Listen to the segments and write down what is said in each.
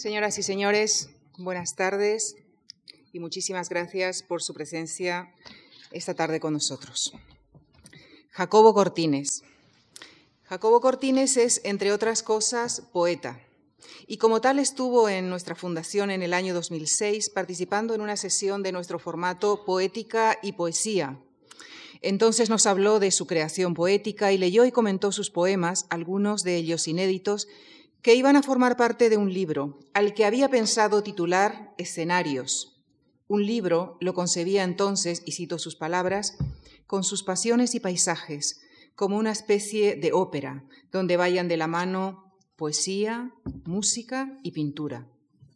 Señoras y señores, buenas tardes y muchísimas gracias por su presencia esta tarde con nosotros. Jacobo Cortines. Jacobo Cortines es, entre otras cosas, poeta y como tal estuvo en nuestra fundación en el año 2006 participando en una sesión de nuestro formato Poética y Poesía. Entonces nos habló de su creación poética y leyó y comentó sus poemas, algunos de ellos inéditos, que iban a formar parte de un libro, al que había pensado titular Escenarios. Un libro lo concebía entonces, y cito sus palabras, con sus pasiones y paisajes, como una especie de ópera, donde vayan de la mano poesía, música y pintura.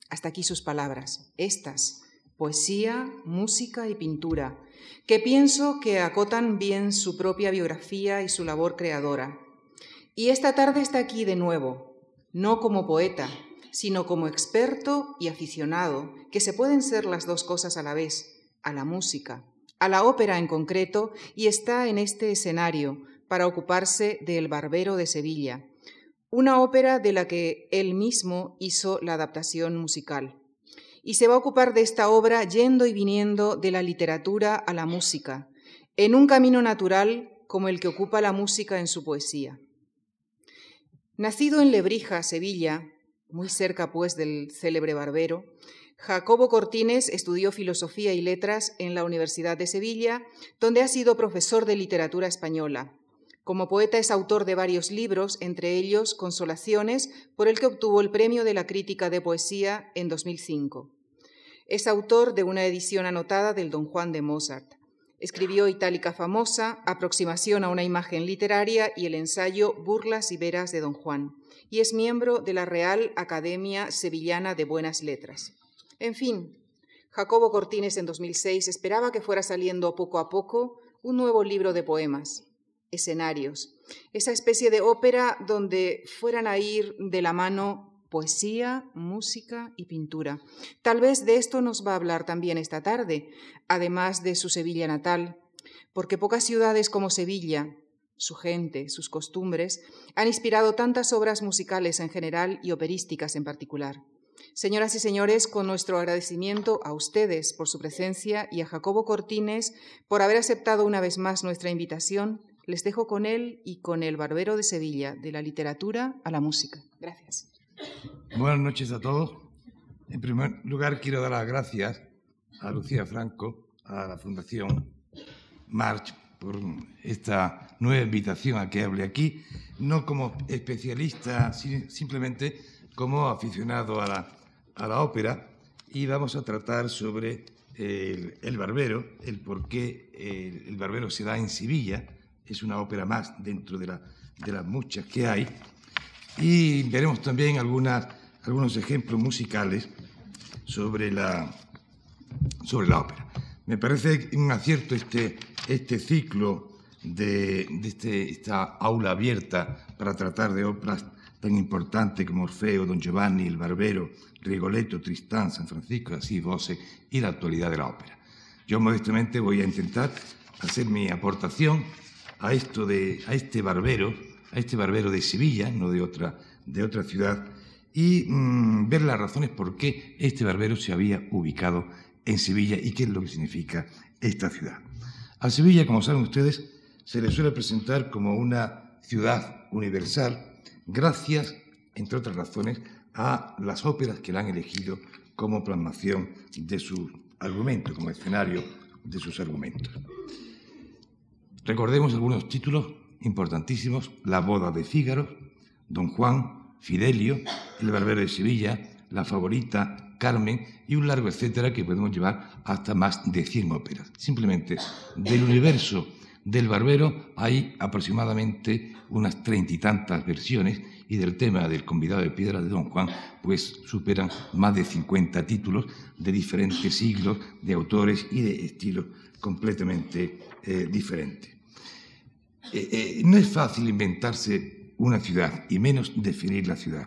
Hasta aquí sus palabras. Estas, poesía, música y pintura, que pienso que acotan bien su propia biografía y su labor creadora. Y esta tarde está aquí de nuevo, no como poeta, sino como experto y aficionado, que se pueden ser las dos cosas a la vez, a la música, a la ópera en concreto, y está en este escenario para ocuparse del Barbero de Sevilla, una ópera de la que él mismo hizo la adaptación musical. Y se va a ocupar de esta obra yendo y viniendo de la literatura a la música, en un camino natural como el que ocupa la música en su poesía. Nacido en Lebrija, Sevilla, muy cerca pues del célebre barbero, Jacobo Cortines estudió filosofía y letras en la Universidad de Sevilla, donde ha sido profesor de literatura española como poeta es autor de varios libros, entre ellos Consolaciones, por el que obtuvo el Premio de la Crítica de Poesía en 2005. Es autor de una edición anotada del Don Juan de Mozart. Escribió Itálica Famosa, Aproximación a una imagen literaria y el ensayo Burlas y Veras de Don Juan, y es miembro de la Real Academia Sevillana de Buenas Letras. En fin, Jacobo Cortines en 2006 esperaba que fuera saliendo poco a poco un nuevo libro de poemas escenarios, esa especie de ópera donde fueran a ir de la mano poesía, música y pintura. Tal vez de esto nos va a hablar también esta tarde, además de su Sevilla natal, porque pocas ciudades como Sevilla, su gente, sus costumbres, han inspirado tantas obras musicales en general y operísticas en particular. Señoras y señores, con nuestro agradecimiento a ustedes por su presencia y a Jacobo Cortines por haber aceptado una vez más nuestra invitación, les dejo con él y con el Barbero de Sevilla, de la literatura a la música. Gracias. Buenas noches a todos. En primer lugar, quiero dar las gracias a Lucía Franco, a la Fundación March, por esta nueva invitación a que hable aquí, no como especialista, simplemente como aficionado a la, a la ópera, y vamos a tratar sobre el, barbero, el por qué el, el barbero se da en Sevilla, es una ópera más dentro de, las muchas que hay. Y veremos también algunas, algunos ejemplos musicales sobre la, sobre la ópera. Me parece un acierto este, este ciclo de, este, esta aula abierta para tratar de óperas tan importantes como Orfeo, Don Giovanni, El Barbero, Rigoletto, Tristán, San Francisco, así Voce y la actualidad de la ópera. Yo modestamente voy a intentar hacer mi aportación a, esto de, a este barbero, a este barbero de Sevilla, no de otra, de otra ciudad, y mm, ver las razones por qué este barbero se había ubicado en Sevilla y qué es lo que significa esta ciudad. A Sevilla, como saben ustedes, se le suele presentar como una ciudad universal gracias, entre otras razones, a las óperas que la han elegido como plasmación de su argumento, como escenario de sus argumentos. Recordemos algunos títulos importantísimos, La boda de Fígaro, Don Juan, Fidelio, El barbero de Sevilla, La favorita, Carmen y un largo etcétera que podemos llevar hasta más de 100 óperas. Simplemente del universo del barbero hay aproximadamente unas treinta y tantas versiones y del tema del convidado de piedra de Don Juan, pues superan más de 50 títulos de diferentes siglos, de autores y de estilos completamente eh, diferentes. Eh, eh, no es fácil inventarse una ciudad y menos definir la ciudad.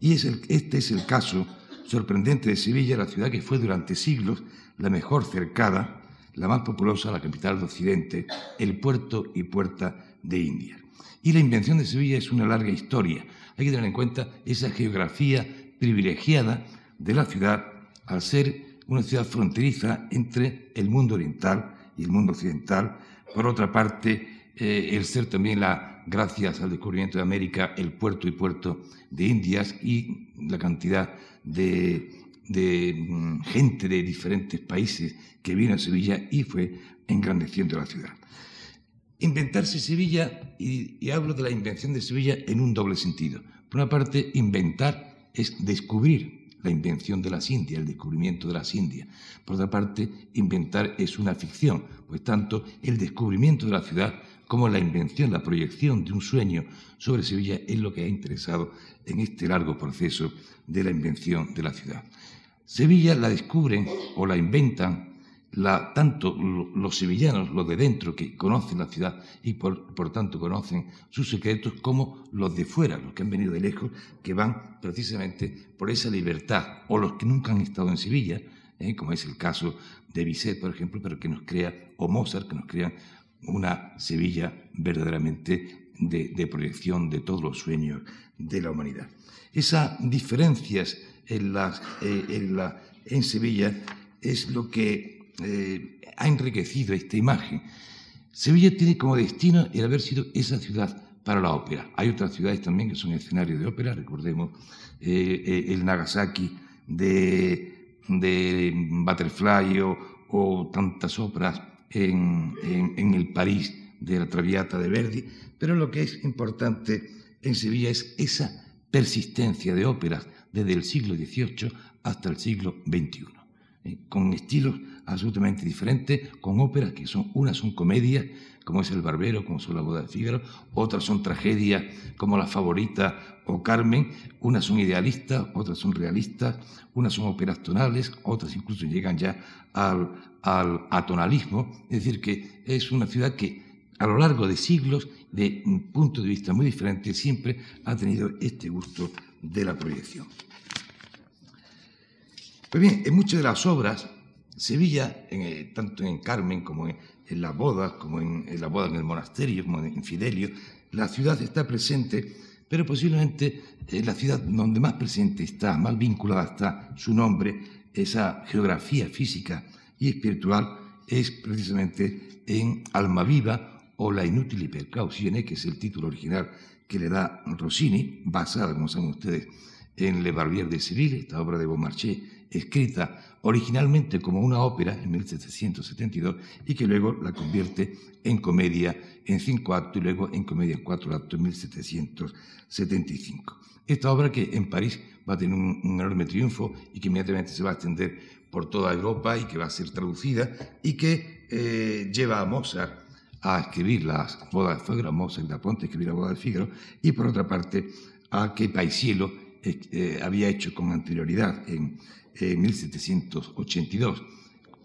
Y es este es el caso sorprendente de Sevilla, la ciudad que fue durante siglos la mejor cercada, la más populosa, la capital de Occidente, el puerto y puerta de India. Y la invención de Sevilla es una larga historia. Hay que tener en cuenta esa geografía privilegiada de la ciudad al ser una ciudad fronteriza entre el mundo oriental y el mundo occidental. Por otra parte, eh, el ser también la, gracias al descubrimiento de América, el puerto y puerto de Indias y la cantidad de, mm, gente de diferentes países que vino a Sevilla y fue engrandeciendo la ciudad. Inventarse Sevilla, y, hablo de la invención de Sevilla en un doble sentido. Por una parte, inventar es descubrir la invención de las Indias, el descubrimiento de las Indias. Por otra parte, inventar es una ficción, pues tanto el descubrimiento de la ciudad como la invención, la proyección de un sueño sobre Sevilla es lo que ha interesado en este largo proceso de la invención de la ciudad. Sevilla la descubren o la inventan tanto los sevillanos, los de dentro, que conocen la ciudad y por, tanto conocen sus secretos, como los de fuera, los que han venido de lejos, que van precisamente por esa libertad, o los que nunca han estado en Sevilla, ¿eh? como es el caso de Bizet, por ejemplo, pero que nos crea, o Mozart, que nos crean una Sevilla verdaderamente de, proyección de todos los sueños de la humanidad. Esas diferencias en, eh, en Sevilla es lo que eh, ha enriquecido esta imagen. Sevilla tiene como destino el haber sido esa ciudad para la ópera. Hay otras ciudades también que son escenarios de ópera, recordemos eh, el Nagasaki de, de Butterfly o, tantas óperas en, el París de la Traviata de Verdi, pero lo que es importante en Sevilla es esa persistencia de óperas desde el siglo XVIII hasta el siglo XXI, con estilos absolutamente diferentes, con óperas que son, unas son comedias, como es El Barbero, como son La Boda de Fígaro, otras son tragedias, como La Favorita o Carmen, unas son idealistas, otras son realistas, unas son óperas tonales, otras incluso llegan ya al, al atonalismo, es decir, que es una ciudad que a lo largo de siglos, de un punto de vista muy diferente, siempre ha tenido este gusto de la proyección. Pues bien, en muchas de las obras Sevilla, eh, tanto en Carmen como en, las bodas, como en, la boda en el monasterio, como en Fidelio, la ciudad está presente, pero posiblemente eh, la ciudad donde más presente está, más vinculada está su nombre, esa geografía física y espiritual, es precisamente en Almaviva o La inútil precauzione, que es el título original que le da Rossini, basada, como saben ustedes, en Le Barbier de Seville, esta obra de Beaumarchais, escrita originalmente como una ópera en 1772 y que luego la convierte en comedia en cinco actos y luego en comedia en cuatro actos en 1775. Esta obra que en París va a tener un, enorme triunfo y que inmediatamente se va a extender por toda Europa y que va a ser traducida y que eh, lleva a Mozart a escribir las bodas de Figaro, Mozart de Ponte a escribir la boda de Figaro y por otra parte a que Paisiello eh, había hecho con anterioridad en en 1782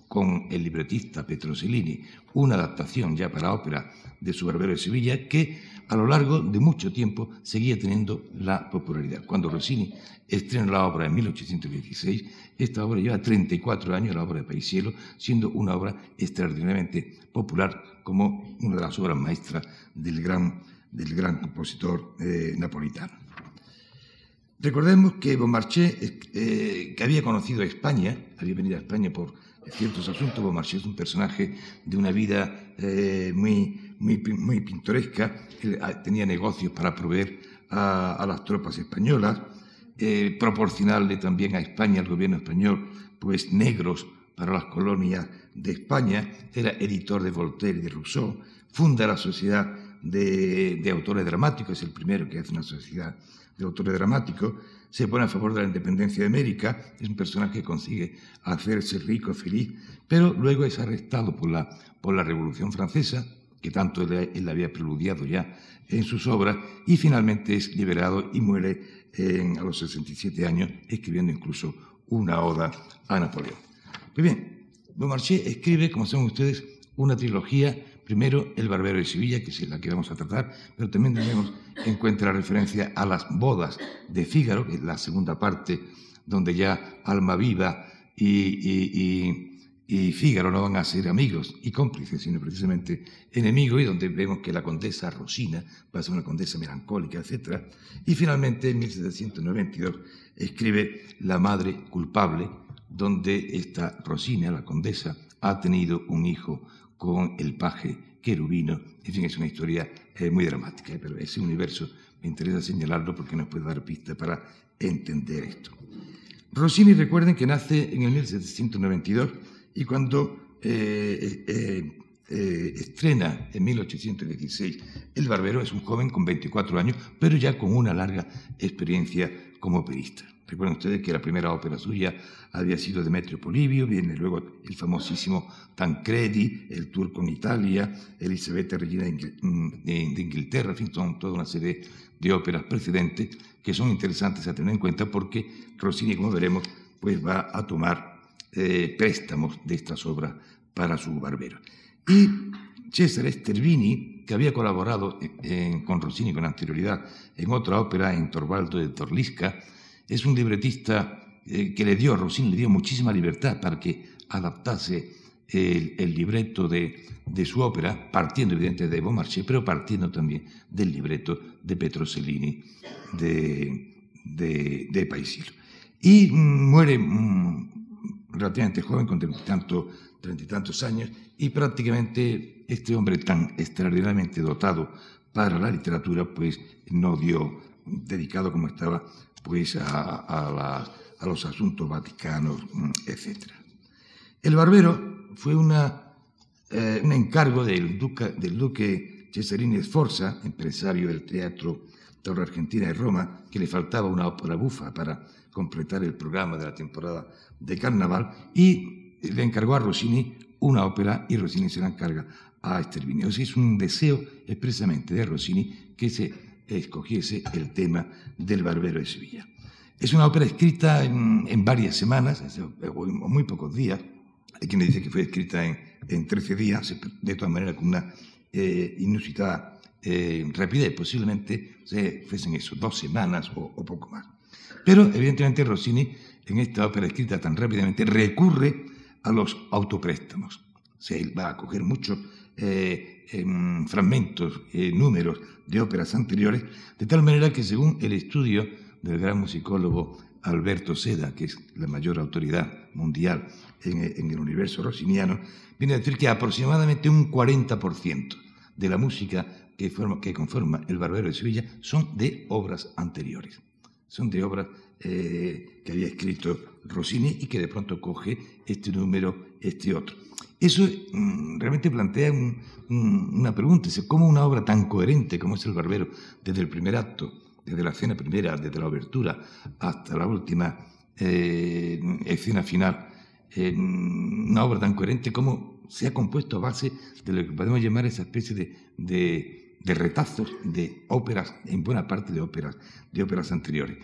con el libretista Petroselini, una adaptación ya para ópera de su Barbero de Sevilla que a lo largo de mucho tiempo seguía teniendo la popularidad. Cuando Rossini estrena la obra en 1816, esta obra lleva 34 años, la obra de Paisiello, siendo una obra extraordinariamente popular como una de las obras maestras del gran, del gran compositor eh, napolitano. Recordemos que Beaumarchais, eh, que había conocido a España, había venido a España por ciertos asuntos, Beaumarchais es un personaje de una vida eh, muy, muy, muy, pintoresca, ah, tenía negocios para proveer a, las tropas españolas, eh, proporcionarle también a España, al gobierno español, pues negros para las colonias de España, era editor de Voltaire y de Rousseau, funda la Sociedad de, de Autores Dramáticos, es el primero que hace una sociedad de autores dramático, se pone a favor de la independencia de América, es un personaje que consigue hacerse rico, feliz, pero luego es arrestado por la, por la Revolución Francesa, que tanto él, había preludiado ya en sus obras, y finalmente es liberado y muere a los 67 años, escribiendo incluso una oda a Napoleón. Pues bien, Beaumarchais escribe, como saben ustedes, una trilogía Primero, El Barbero de Sevilla, que es la que vamos a tratar, pero también tenemos en cuenta la referencia a las bodas de Fígaro, que es la segunda parte, donde ya Alma Viva y, y Fígaro no van a ser amigos y cómplices, sino precisamente enemigos, y donde vemos que la condesa Rosina va a ser una condesa melancólica, etc. Y finalmente, en 1792, escribe La madre culpable, donde esta Rosina, la condesa, ha tenido un hijo con el paje querubino. En fin, es una historia eh, muy dramática, pero ese universo me interesa señalarlo porque nos puede dar pista para entender esto. Rossini, recuerden que nace en el 1792 y cuando eh, eh, eh, estrena en 1816 El Barbero, es un joven con 24 años, pero ya con una larga experiencia como operista. Recuerden ustedes que la primera ópera suya había sido Demetrio Polibio, viene luego el famosísimo Tancredi, el tour con Italia, Elisabetta Regina mm, de Inglaterra, en fin, son toda una serie de óperas precedentes que son interesantes a tener en cuenta porque Rossini, como veremos, pues va a tomar eh, préstamos de estas obras para su barbero. Y Cesare Stervini, que había colaborado con Rossini con anterioridad en otra ópera, en Torvaldo de Torlisca, es un libretista eh, que le dio, Rossini le dio muchísima libertad para que adaptase el, libreto de, su ópera, partiendo evidentemente de Beaumarchais, pero partiendo también del libreto de Petrosellini de, de, de Paisilo. Y mm, muere mm, relativamente joven, con treinta y, tantos años, y prácticamente este hombre tan extraordinariamente dotado para la literatura, pues no dio, dedicado como estaba, pues a, los asuntos vaticanos, mm, etc. El barbero fue eh, un encargo del, duque Cesarini Sforza, empresario del teatro Torre Argentina de Roma, que le faltaba una ópera bufa para completar el programa de la temporada de carnaval y le encargó a Rossini una ópera y Rossini se la encarga a Stervini. O sea, es un deseo expresamente de Rossini que se escogiese el tema del Barbero de Sevilla. Es una ópera escrita en, varias semanas, o muy pocos días. Hay quien dice que fue escrita en, en 13 días, de todas maneras con una eh, inusitada eh, rapidez. Posiblemente se fuesen eso, dos semanas o, poco más. Pero evidentemente Rossini en esta ópera escrita tan rápidamente, recurre a los autopréstamos. O él va a coger muchos eh, em, fragmentos, eh, números de óperas anteriores, de tal manera que según el estudio del gran musicólogo Alberto Seda, que es la mayor autoridad mundial en, el universo rossiniano, viene a decir que aproximadamente un 40% de la música que, que conforma El Barbero de Sevilla son de obras anteriores, son de obras eh, que había escrito Rossini y que de pronto coge este número, este otro. Eso mm, realmente plantea una pregunta, ¿cómo una obra tan coherente como es El Barbero, desde el primer acto, desde la escena primera, desde la abertura hasta la última eh, escena final, una obra tan coherente como se ha compuesto a base de lo que podemos llamar esa especie de, de, de retazos de óperas, en buena parte de óperas, de óperas anteriores.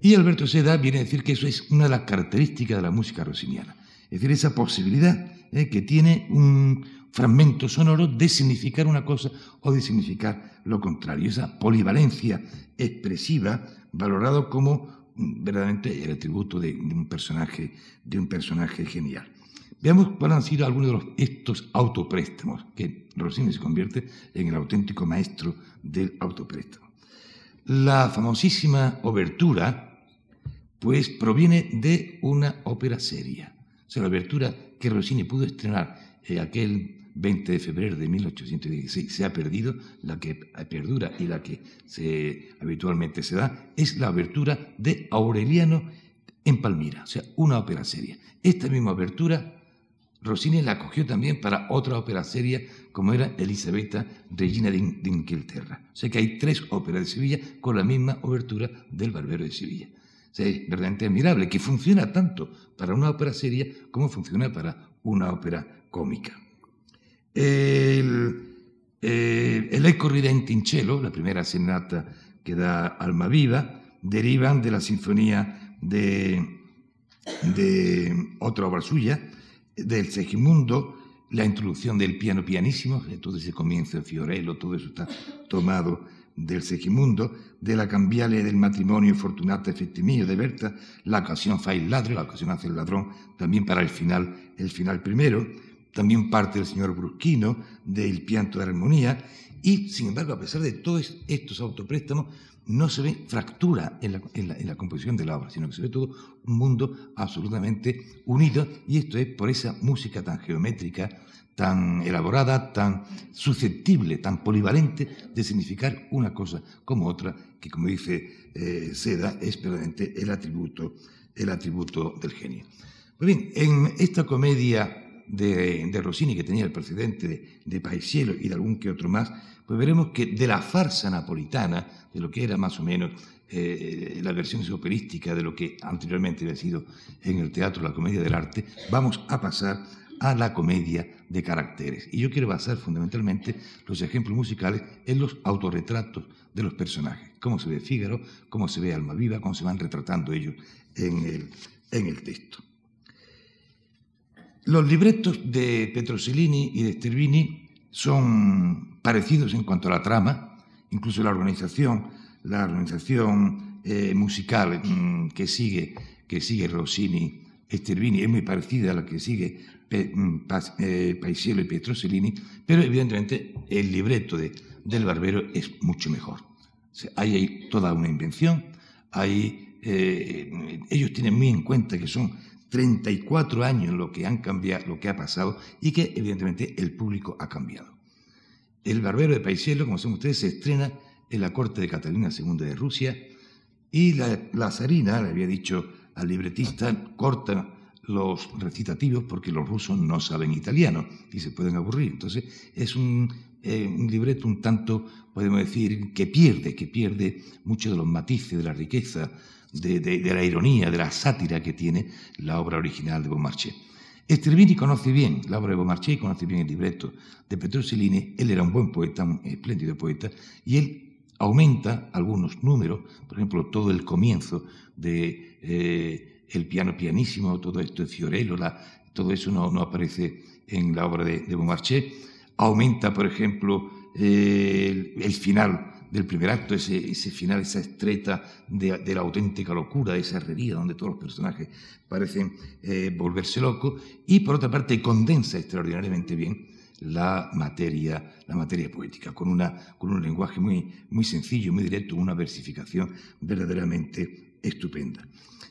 Y Alberto Seda viene a decir que eso es una de las características de la música rossiniana. Es decir, esa posibilidad eh, que tiene un fragmento sonoro de significar una cosa o de significar lo contrario. Esa polivalencia expresiva, valorado como mm, verdaderamente el atributo de, un, personaje, de un personaje genial. Veamos cuáles han sido algunos de estos autopréstamos, que Rossini se convierte en el auténtico maestro del autopréstamo. La famosísima obertura pues proviene de una ópera seria. Sea, la abertura que Rossini pudo estrenar eh, aquel 20 de febrero de 1816 se ha perdido, la que perdura y la que habitualmente se da es la abertura de Aureliano en Palmira, o sea, una ópera seria. Esta misma abertura Rossini la cogió también para otra ópera seria como era Elisabetta, Regina de, Inglaterra. O sea que hay tres óperas de Sevilla con la misma obertura del Barbero de Sevilla es verdaderamente admirable, que funciona tanto para una ópera seria como funciona para una ópera cómica. El, eh, el Eco Ridente in la primera serenata que da Alma Viva, derivan de la sinfonía de, otra obra suya, del Segimundo, la introducción del piano pianísimo, todo ese comienzo de Fiorello, todo eso está tomado del Segimundo, de la cambiale del matrimonio fortunata efectimillo de Berta, la ocasión fa el ladro, la ocasión hace el ladrón, también para el final, el final primero, también parte del señor Brusquino, del pianto de armonía, y sin embargo, a pesar de todos estos autopréstamos, no se ve fractura en la, composición de la obra, sino que se ve todo un mundo absolutamente unido, y esto es por esa música tan geométrica, tan elaborada, tan susceptible, tan polivalente de significar una cosa como otra, que como dice eh, Seda, es verdaderamente el atributo, el atributo del genio. Pues bien, en esta comedia de, Rossini, que tenía el precedente de, de y de algún que otro más, pues veremos que de la farsa napolitana, de lo que era más o menos eh, la versión operística de lo que anteriormente había sido en el teatro la comedia del arte, vamos a pasar a la comedia de caracteres. Y yo quiero basar fundamentalmente los ejemplos musicales en los autorretratos de los personajes, cómo se ve Fígaro, cómo se ve Almaviva, cómo se van retratando ellos en el, en el texto. Los libretos de Petrosellini y de Stervini son parecidos en cuanto a la trama, incluso la organización, la organización eh, musical mm, que sigue, que sigue Rossini Stervini es muy parecida a la que sigue mm, eh, Paisiello y Petrosellini, pero evidentemente el libreto de, del Barbero es mucho mejor. hay ahí toda una invención, hay, eh, ellos tienen muy en cuenta que son 34 años lo que han cambiado, lo que ha pasado y que evidentemente el público ha cambiado. El Barbero de Paisiello, como saben ustedes, se estrena en la corte de Catalina II de Rusia y la, zarina le había dicho al libretista, corta los recitativos porque los rusos no saben italiano y se pueden aburrir. Entonces es un, eh, un, libreto un tanto, podemos decir, que pierde, que pierde mucho de los matices, de la riqueza, de, la ironía, de la sátira que tiene la obra original de Beaumarchais. Stervini conoce bien la obra de Beaumarchais, conoce bien el libreto de Petrosellini, él era un buen poeta, un espléndido poeta, y él aumenta algunos números, por ejemplo, todo el comienzo de eh, el piano pianísimo, todo esto de Fiorello, todo eso no, aparece en la obra de, de Beaumarchais, aumenta, por ejemplo, eh, el, final del primer acto, ese, final, esa estreta de, la auténtica locura, de esa herrería donde todos los personajes parecen eh, volverse locos, y por otra parte condensa extraordinariamente bien la materia, la materia poética, con, una, con un lenguaje muy, muy sencillo, muy directo, una versificación verdaderamente estupenda.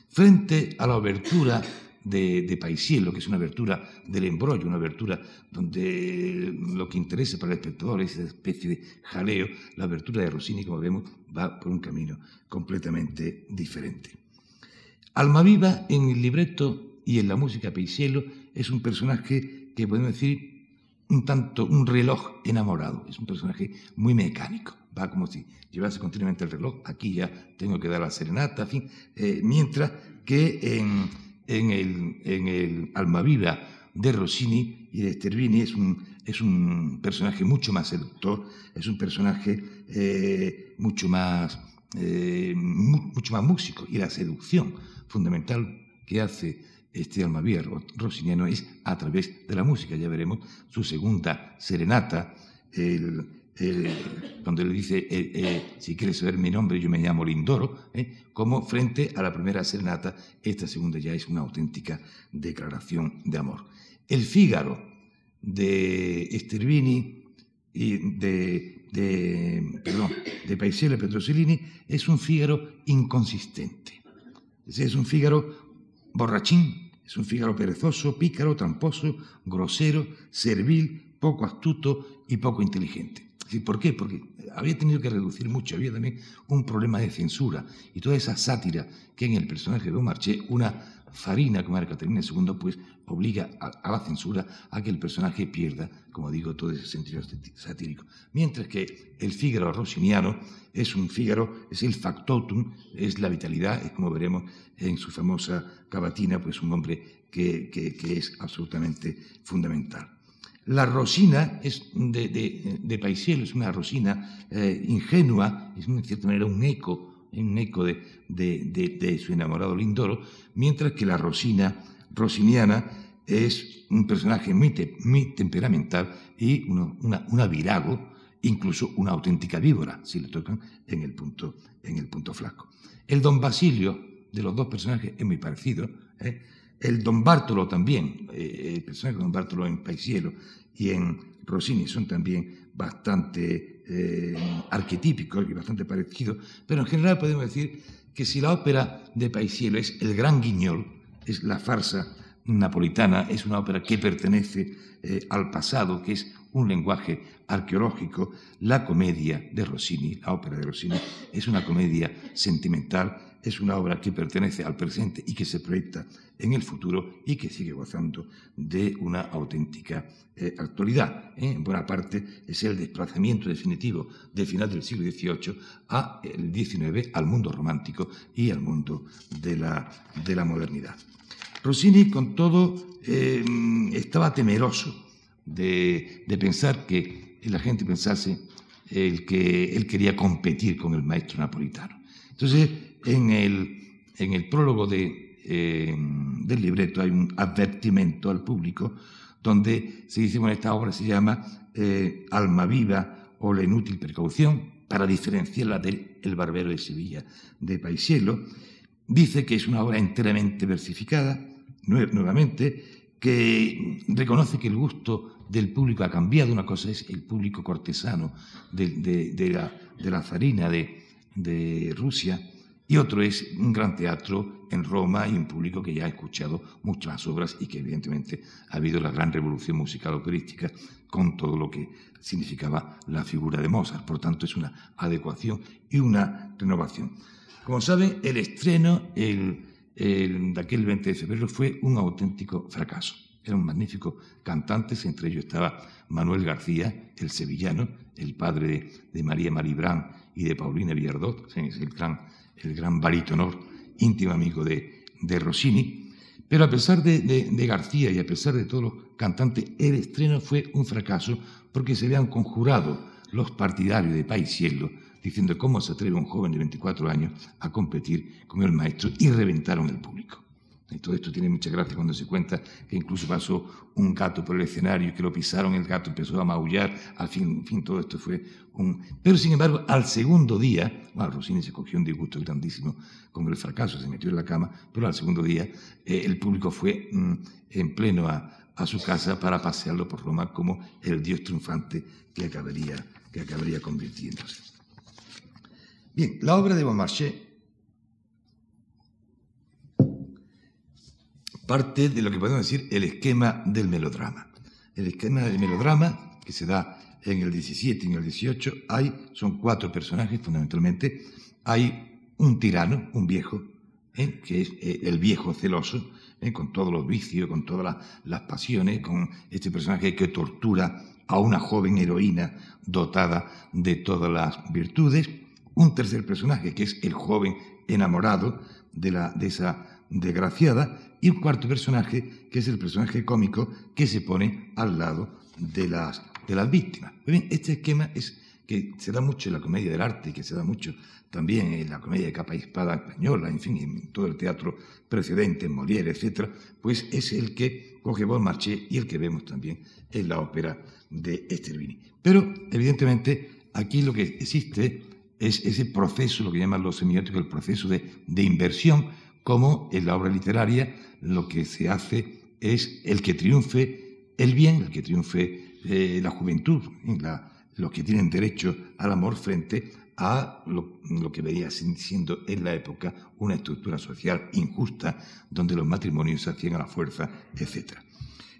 Frente a la abertura de, Paisiello, que es una abertura del embrollo, una abertura donde lo que interesa para el espectador es esa especie de jaleo, la abertura de Rossini, como vemos, va por un camino completamente diferente. Almaviva en el libreto y en la música Paisiello es un personaje que podemos decir un tanto un reloj enamorado, es un personaje muy mecánico, va como si llevase continuamente el reloj, aquí ya tengo que dar la serenata, en fin, eh, mientras que en el, en el Almaviva de Rossini y de Stervini es un, es un personaje mucho más seductor, es un personaje eh, mucho, más, eh, mucho más músico. Y la seducción fundamental que hace este Almaviva rossiniano es a través de la música. Ya veremos su segunda serenata, el, cuando le dice, eh, eh, si quieres saber mi nombre, yo me llamo Lindoro, eh, como frente a la primera serenata, esta segunda ya es una auténtica declaración de amor. El Fígaro de Stervini y de, de, perdón, de Paisiello y Petrosellini es un Fígaro inconsistente. Es un Fígaro borrachín, es un Fígaro perezoso, pícaro, tramposo, grosero, servil, poco astuto y poco inteligente. ¿Por qué? Porque había tenido que reducir mucho, había también un problema de censura y toda esa sátira que en el personaje de Beaumarchais, una farina como era Caterina II, pues obliga a, la censura a que el personaje pierda, como digo, todo ese sentido satírico. Mientras que el Fígaro rossiniano es un Fígaro, es el factotum, es la vitalidad, es como veremos en su famosa cavatina, pues un hombre que es absolutamente fundamental. La rosina es de, de, de es una rosina eh, ingenua, es en cierta manera un eco, un eco de, de, su enamorado Lindoro, mientras que la rosina rosiniana es un personaje muy, muy temperamental y una, una, virago incluso una auténtica víbora, si le tocan en el punto, en el punto flaco. El don Basilio, de los dos personajes, es muy parecido. ¿eh? El don Bártolo también, eh, el personaje de don Bártolo en Paisielo y en Rossini son también bastante eh, arquetípicos y bastante parecidos, pero en general podemos decir que si la ópera de Paisielo es el gran guiñol, es la farsa napolitana, es una ópera que pertenece al pasado, que es un lenguaje arqueológico, la comedia de Rossini, la ópera de Rossini, es una comedia sentimental, es una obra que pertenece al presente y que se proyecta en el futuro y que sigue gozando de una auténtica eh, actualidad. ¿eh? En buena parte es el desplazamiento definitivo del final del siglo XVIII a el XIX, al mundo romántico y al mundo de la, de la modernidad. Rossini, con todo, eh, estaba temeroso de, pensar que la gente pensase el que él quería competir con el maestro napolitano. Entonces, en el, prólogo eh, del libreto hay un advertimento al público donde se dice, bueno, esta obra se llama eh, Alma viva o la inútil precaución, para diferenciarla del El barbero de Sevilla de Paisiello. Dice que es una obra enteramente versificada, nuevamente, que reconoce que el gusto del público ha cambiado. Una cosa es el público cortesano de, la, de zarina de, Rusia y otro es un gran teatro en Roma y un público que ya ha escuchado muchas obras y que evidentemente ha habido la gran revolución musical operística con todo lo que significaba la figura de Mozart. Por tanto, es una adecuación y una renovación. Como saben, el estreno el, de aquel 20 de febrero fue un auténtico fracaso. Eran magníficos cantantes, entre ellos estaba Manuel García, el sevillano, el padre de, María Maribrán y de Paulina Villardot, el gran, el gran barítono, íntimo amigo de, de Rossini. Pero a pesar de, de, García y a pesar de todos los cantantes, el estreno fue un fracaso porque se habían conjurado los partidarios de Paisiello diciendo cómo se atreve un joven de 24 años a competir con el maestro y reventaron el público. Y todo esto tiene mucha gracia cuando se cuenta que incluso pasó un gato por el escenario, que lo pisaron, el gato empezó a maullar, al fin, todo esto fue un... Pero sin embargo, al segundo día, bueno, Rossini se cogió un disgusto grandísimo con el fracaso, se metió en la cama, pero al segundo día eh, el público fue mm, en pleno a, a, su casa para pasearlo por Roma como el dios triunfante que acabaría, que acabaría convirtiéndose. Bien, la obra de Beaumarchais parte de lo que podemos decir el esquema del melodrama. El esquema del melodrama, que se da en el 17 y en el 18, hay, son cuatro personajes fundamentalmente. Hay un tirano, un viejo, ¿eh? que es eh, el viejo celoso, ¿eh? con todos los vicios, con todas las pasiones, con este personaje que tortura a una joven heroína dotada de todas las virtudes. Un tercer personaje, que es el joven enamorado de, la, de esa desgraciada, y un cuarto personaje, que es el personaje cómico que se pone al lado de las, de las víctimas. bien, este esquema es que se da mucho en la comedia del arte, que se da mucho también en la comedia de capa y espada española, en fin, en todo el teatro precedente, en Molière, etc., pues es el que coge Marché y el que vemos también en la ópera de Esterbini. Pero, evidentemente, aquí lo que existe es ese proceso, lo que llaman los semióticos, el proceso de, de inversión, como en la obra literaria lo que se hace es el que triunfe el bien, el que triunfe eh, la juventud, los que tienen derecho al amor frente a lo, que venía siendo en la época una estructura social injusta, donde los matrimonios se hacían a la fuerza, etc.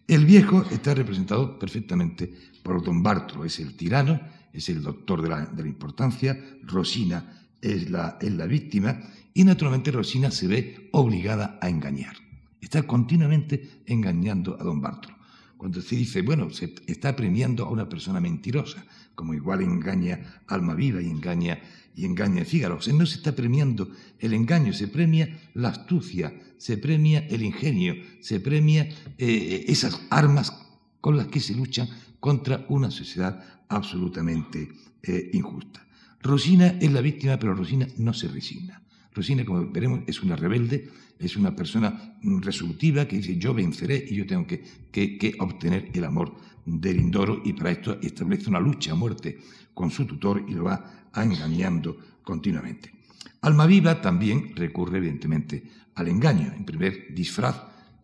El viejo está representado perfectamente por don Bartolo, es el tirano, es el doctor de la, importancia, Rosina es la, es la víctima, y naturalmente Rosina se ve obligada a engañar. Está continuamente engañando a don Bartolo. Cuando se dice, bueno, se está premiando a una persona mentirosa, como igual engaña Alma Viva y engaña, y engaña Fígaro. O sea, no se está premiando el engaño, se premia la astucia, se premia el ingenio, se premia eh, esas armas con las que se luchan contra una sociedad absolutamente eh, injusta. Rosina es la víctima, pero Rosina no se resigna. Rosina, como veremos, es una rebelde, es una persona resolutiva que dice yo venceré y yo tengo que, que obtener el amor de Lindoro y para esto establece una lucha a muerte con su tutor y lo va engañando continuamente. Almaviva también recurre evidentemente al engaño. En primer disfraz,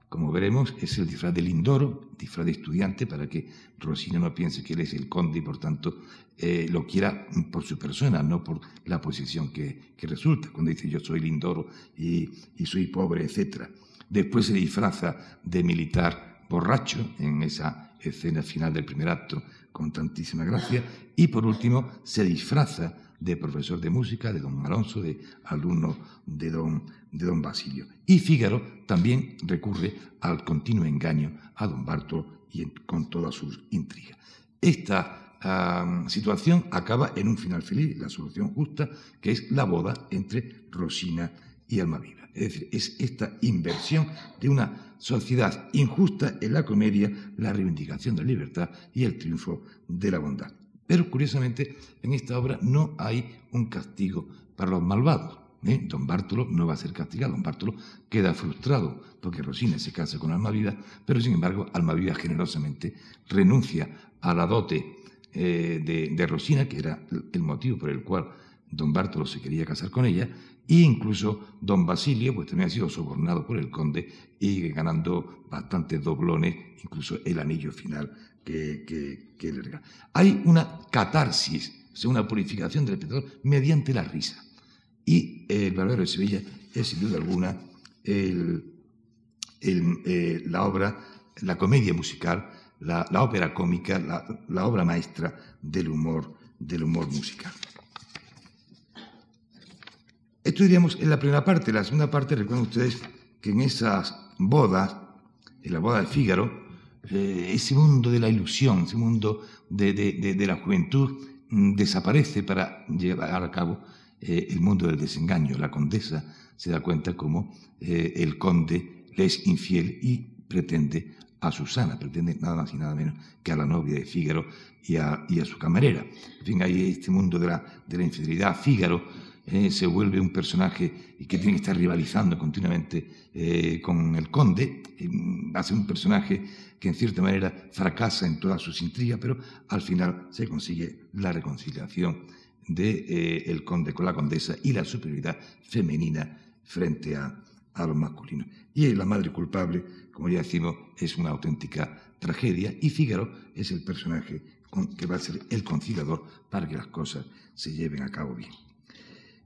como veremos, es el disfraz de Lindoro, disfraz de estudiante, para que Rosina no piense que él es el conde y por tanto eh, lo quiera por su persona, no por la posición que, resulta, cuando dice yo soy Lindoro y, soy pobre, etc. Después se disfraza de militar borracho en esa escena final del primer acto con tantísima gracia y por último se disfraza de profesor de música de don Alonso, de alumno de don, de don Basilio. Y Fígaro también recurre al continuo engaño a don Bartolo y con todas sus intrigas. Esta situación acaba en un final feliz, la solución justa, que es la boda entre Rosina y Almaviva. Es decir, es esta inversión de una sociedad injusta en la comedia, la reivindicación de la libertad y el triunfo de la bondad. Pero curiosamente, en esta obra no hay un castigo para los malvados. ¿eh? Don Bártolo no va a ser castigado, don Bártolo queda frustrado porque Rosina se casa con Almaviva, pero sin embargo Almaviva generosamente renuncia a la dote eh, de, de, Rosina, que era el motivo por el cual don Bártolo se quería casar con ella, e incluso don Basilio, pues también ha sido sobornado por el conde y ganando bastantes doblones, incluso el anillo final que, le regala. Hay una catarsis, una purificación del espectador mediante la risa. Y el Barbero de Sevilla es sin duda alguna eh, la obra, la comedia musical, la, ópera cómica, la, obra maestra del humor, del humor musical. Esto diríamos en la primera parte. La segunda parte, recuerden ustedes que en esas bodas, en la boda de Fígaro, eh, ese mundo de la ilusión, ese mundo de, la juventud mm, desaparece para llevar a cabo eh, el mundo del desengaño. La condesa se da cuenta como eh, el conde le es infiel y pretende a Susana, pretende nada más y nada menos que a la novia de Fígaro y a, su camarera. En fin, hay este mundo de la, de la infidelidad. Fígaro eh, se vuelve un personaje que tiene que estar rivalizando continuamente eh, con el conde, a ser un personaje que en cierta manera fracasa en todas sus intrigas, pero al final se consigue la reconciliación del de, eh, conde con la condesa y la superioridad femenina frente a, a lo masculino. Y la madre culpable, como ya decimos, es una auténtica tragedia y Fígaro es el personaje que va a ser el conciliador para que las cosas se lleven a cabo bien.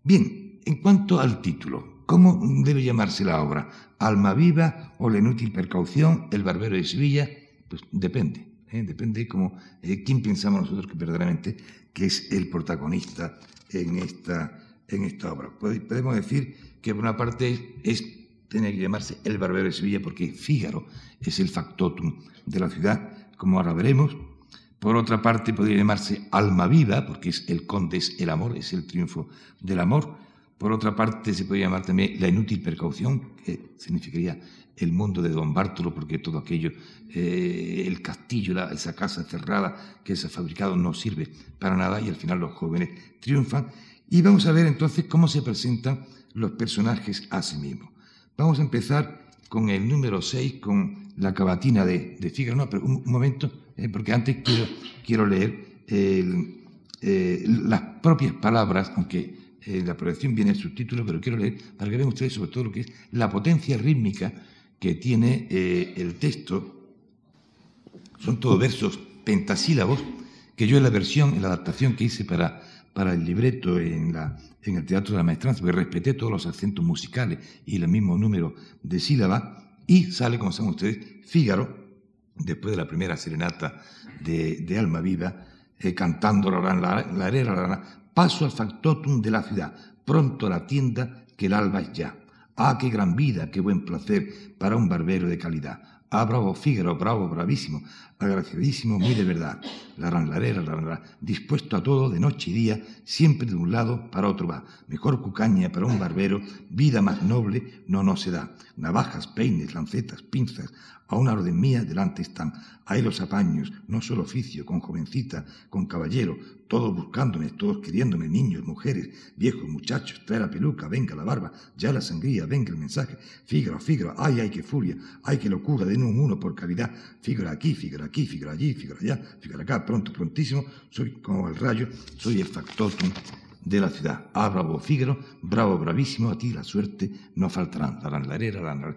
Bien, en cuanto al título, ¿cómo debe llamarse la obra? ¿Alma viva o la inútil precaución? ¿El barbero de Sevilla? Pues depende, ¿eh? depende como eh, quién pensamos nosotros que verdaderamente que es el protagonista en esta, en esta obra. Podemos decir que por una parte es, tiene que llamarse El barbero de Sevilla porque Fígaro es el factotum de la ciudad, como ahora veremos, por otra parte, podría llamarse alma viva, porque es el conde es el amor, es el triunfo del amor. Por otra parte, se puede llamar también la inútil precaución, que significaría el mundo de Don Bártolo, porque todo aquello, eh, el castillo, esa casa cerrada que se ha fabricado, no sirve para nada y al final los jóvenes triunfan. Y vamos a ver entonces cómo se presentan los personajes a sí mismos. Vamos a empezar con el número 6, con la cavatina de, de Fígaro. No, pero un momento, eh, porque antes quiero, leer eh, las propias palabras, aunque en la proyección viene el subtítulo, pero quiero leer para que vean ustedes sobre todo lo que es la potencia rítmica que tiene eh, el texto. Son todos versos pentasílabos que yo en la versión, en la adaptación que hice para, para el libreto en, el Teatro de la Maestranza, porque respeté todos los acentos musicales y el mismo número de sílabas, y sale, como saben ustedes, Fígaro, después de la primera serenata de, Alma Viva, eh, cantando la, la, la, la, paso al factotum de la ciudad, pronto a la tienda que el alba es ya. Ah, qué gran vida, qué buen placer, para un barbero de calidad. Ah, bravo, Fígaro, bravo, bravísimo, agraciadísimo, muy de verdad. La ranlarera, la ranlarera, dispuesto a todo, de noche y día, siempre de un lado para otro va. Mejor cucaña para un barbero, vida más noble no no se da. Navajas, peines, lancetas, pinzas, a una orden mía delante están. Hay los apaños, no solo oficio, con jovencita, con caballero, todos buscándome, todos queriéndome, niños, mujeres, viejos, muchachos, trae la peluca, venga la barba, ya la sangría, venga el mensaje. Fígaro, fígaro, ay, ay, qué furia, ay, qué locura, den un uno por calidad. Fígaro aquí, fígaro aquí, fígaro allí, fígaro allá, fígaro acá, pronto, prontísimo, soy como el rayo, soy el factotum de la ciudad. Ah, bravo Fígaro, bravo, bravísimo, a ti la suerte no faltará. La ranlarera, la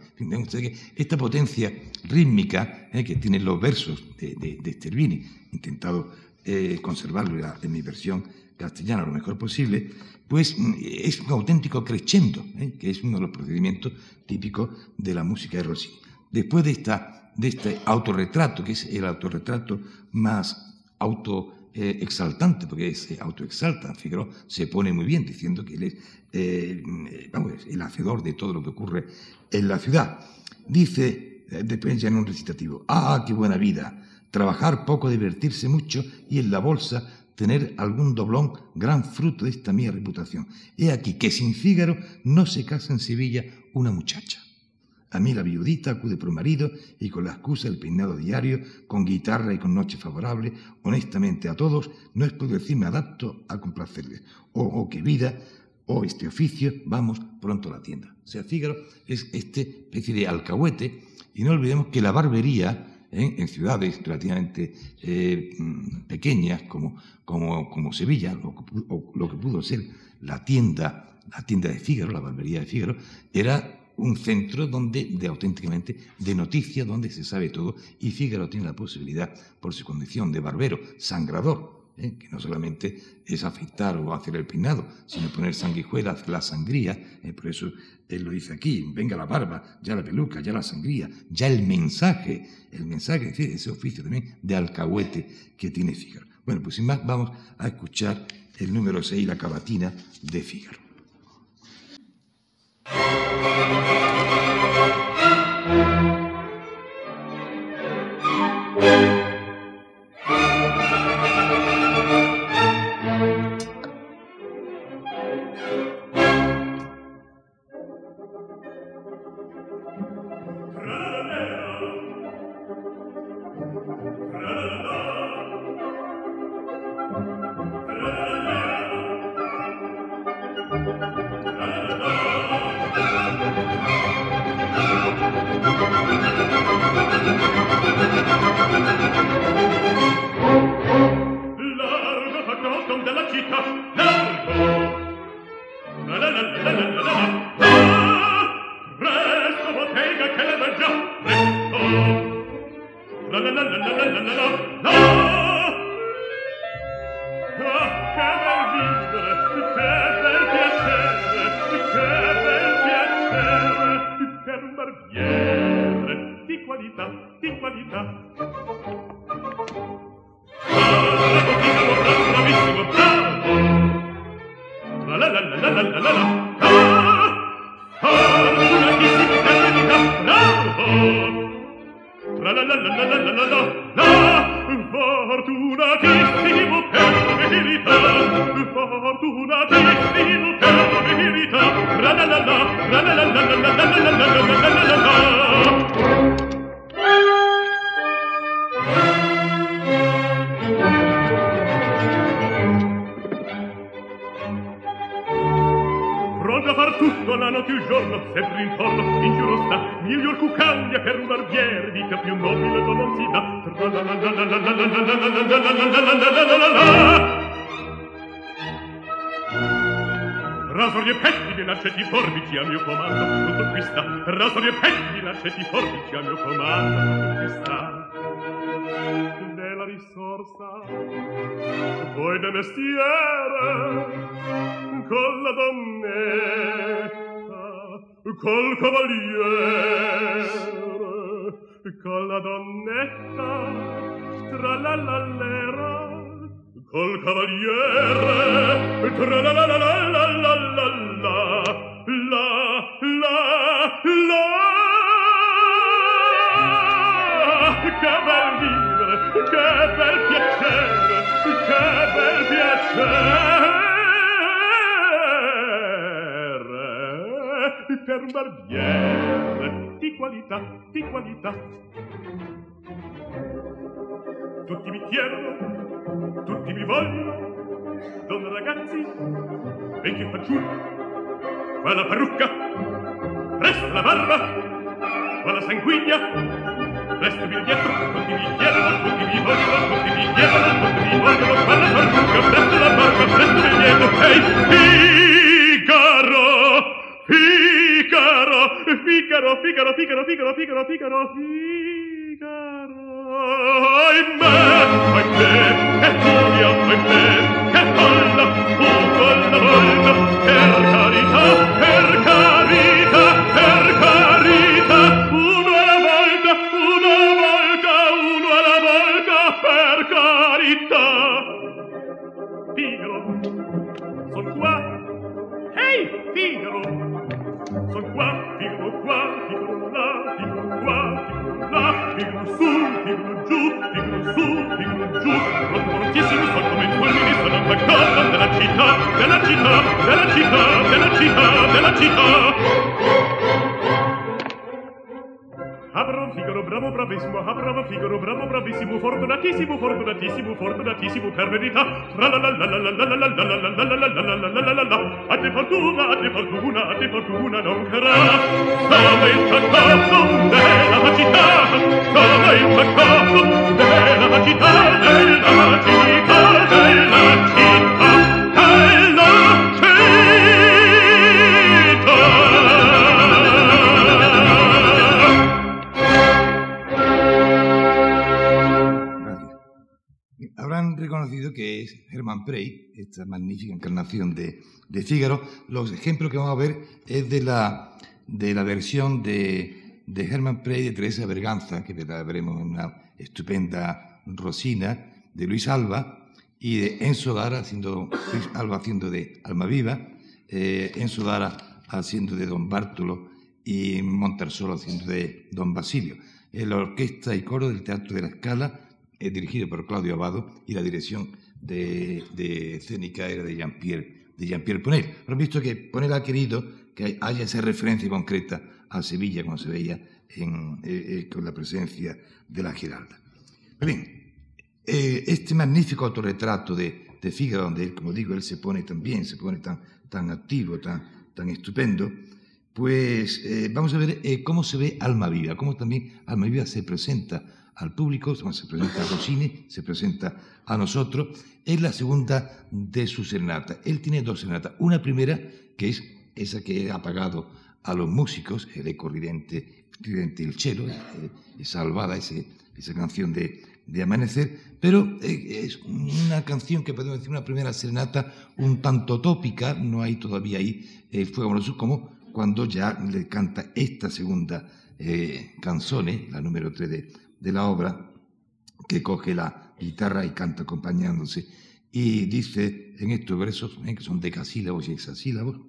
Esta potencia rítmica eh, que tienen los versos de, de, Stervini, intentado eh, conservarlo en mi versión castellana lo mejor posible, pues mm, es un auténtico crescendo, eh, que es uno de los procedimientos típicos de la música de Rossini. Después de, esta, de este autorretrato, que es el autorretrato más auto eh, porque se autoexalta. Figaro se pone muy bien diciendo que él es eh, el hacedor de todo lo que ocurre en la ciudad. Dice, eh, después ya en un recitativo, ah, qué buena vida, trabajar poco, divertirse mucho y en la bolsa tener algún doblón, gran fruto de esta mía reputación. He aquí que sin Fígaro no se casa en Sevilla una muchacha. A mí la viudita acude por marido y con la excusa del peinado diario, con guitarra y con noche favorable, honestamente a todos, no es puedo decir me adapto a complacerles. O, oh, qué vida, o oh, este oficio, vamos pronto a la tienda. O sea, Fígaro es este especie de alcahuete y no olvidemos que la barbería ¿eh? en ciudades relativamente eh, pequeñas como, como, como Sevilla, o lo que pudo ser la tienda, la tienda de Fígaro, la barbería de Fígaro, era un centro donde, de auténticamente, de noticia, donde se sabe todo, y Fígaro tiene la posibilidad, por su condición de barbero, sangrador, ¿eh? que no solamente es afeitar o hacer el peinado, sino poner sanguijuela, la sangría, ¿eh? por eso él lo dice aquí, venga la barba, ya la peluca, ya la sangría, ya el mensaje, el mensaje, ese oficio también de alcahuete que tiene Fígaro. Bueno, pues sin más, vamos a escuchar el número 6, la cavatina de Fígaro. Che Per barbiere di qualità, di qualità. Tutti mi chiedono, tutti mi vogliono, donne ragazzi, vecchi fanciulli, qua la parrucca, presto la barba, qua la sanguigna, presto il biglietto, tutti mi chiedono, tutti mi vogliono, tutti mi chiedono, tutti mi vogliono, qua la parrucca, presto la barba, presto il biglietto, ehi, Figaro, Figaro, Figaro, Figaro, Figaro, Figaro, Figaro, Figaro, Figaro, ahimè, ahimè, bravo bravissimo, ah bravo figaro, bravo bravissimo, fortunatissimo, fortunatissimo, fortunatissimo per verità. Tra la la la la la la la la la la la la la la la la la la. A te fortuna, a te fortuna, a te fortuna non carà. Stava il peccato della città, stava il peccato della città, della città. Prey, esta magnífica encarnación de, de Fígaro. Los ejemplos que vamos a ver es de la, de la versión de, de Hermann Prey de Teresa Berganza, que la veremos en una estupenda Rosina, de Luis Alba, y de Enzo Dara, haciendo, Luis haciendo de Almaviva, eh, Enzo Dara haciendo de Don Bártolo y Montarsolo haciendo de Don Basilio. Eh, La orquesta y coro del Teatro de la Scala eh, dirigido por Claudio Abado y la dirección de, de escénica era de Jean-Pierre de Jean-Pierre Ponel. Pero visto que Ponel ha querido que haya esa referencia concreta a Sevilla, como se veía eh, eh, con la presencia de la Giralda. Bien, eh, este magnífico autorretrato de, de Fígaro, donde él, como digo, él se pone tan bien, se pone tan, tan activo, tan, tan estupendo, pues vamos a ver cómo se ve Almaviva, cómo también Almaviva se presenta al público, se presenta a Rossini, se presenta a nosotros. Es la segunda de su serenata. Él tiene dos serenatas. Una primera, que es esa que ha pagado a los músicos, el eco ridente, ridente el cielo, eh, es salvada ese, esa canción de, de Amanecer, pero eh, es una canción que podemos decir una primera serenata un tanto tópica, no hay todavía ahí el fuego amoroso como cuando ya le canta esta segunda eh, canzone, la número 3 de, de la obra, que coge la guitarra y canta acompañándose. Y dice en estos versos, eh, que son decasílabos y hexasílabos,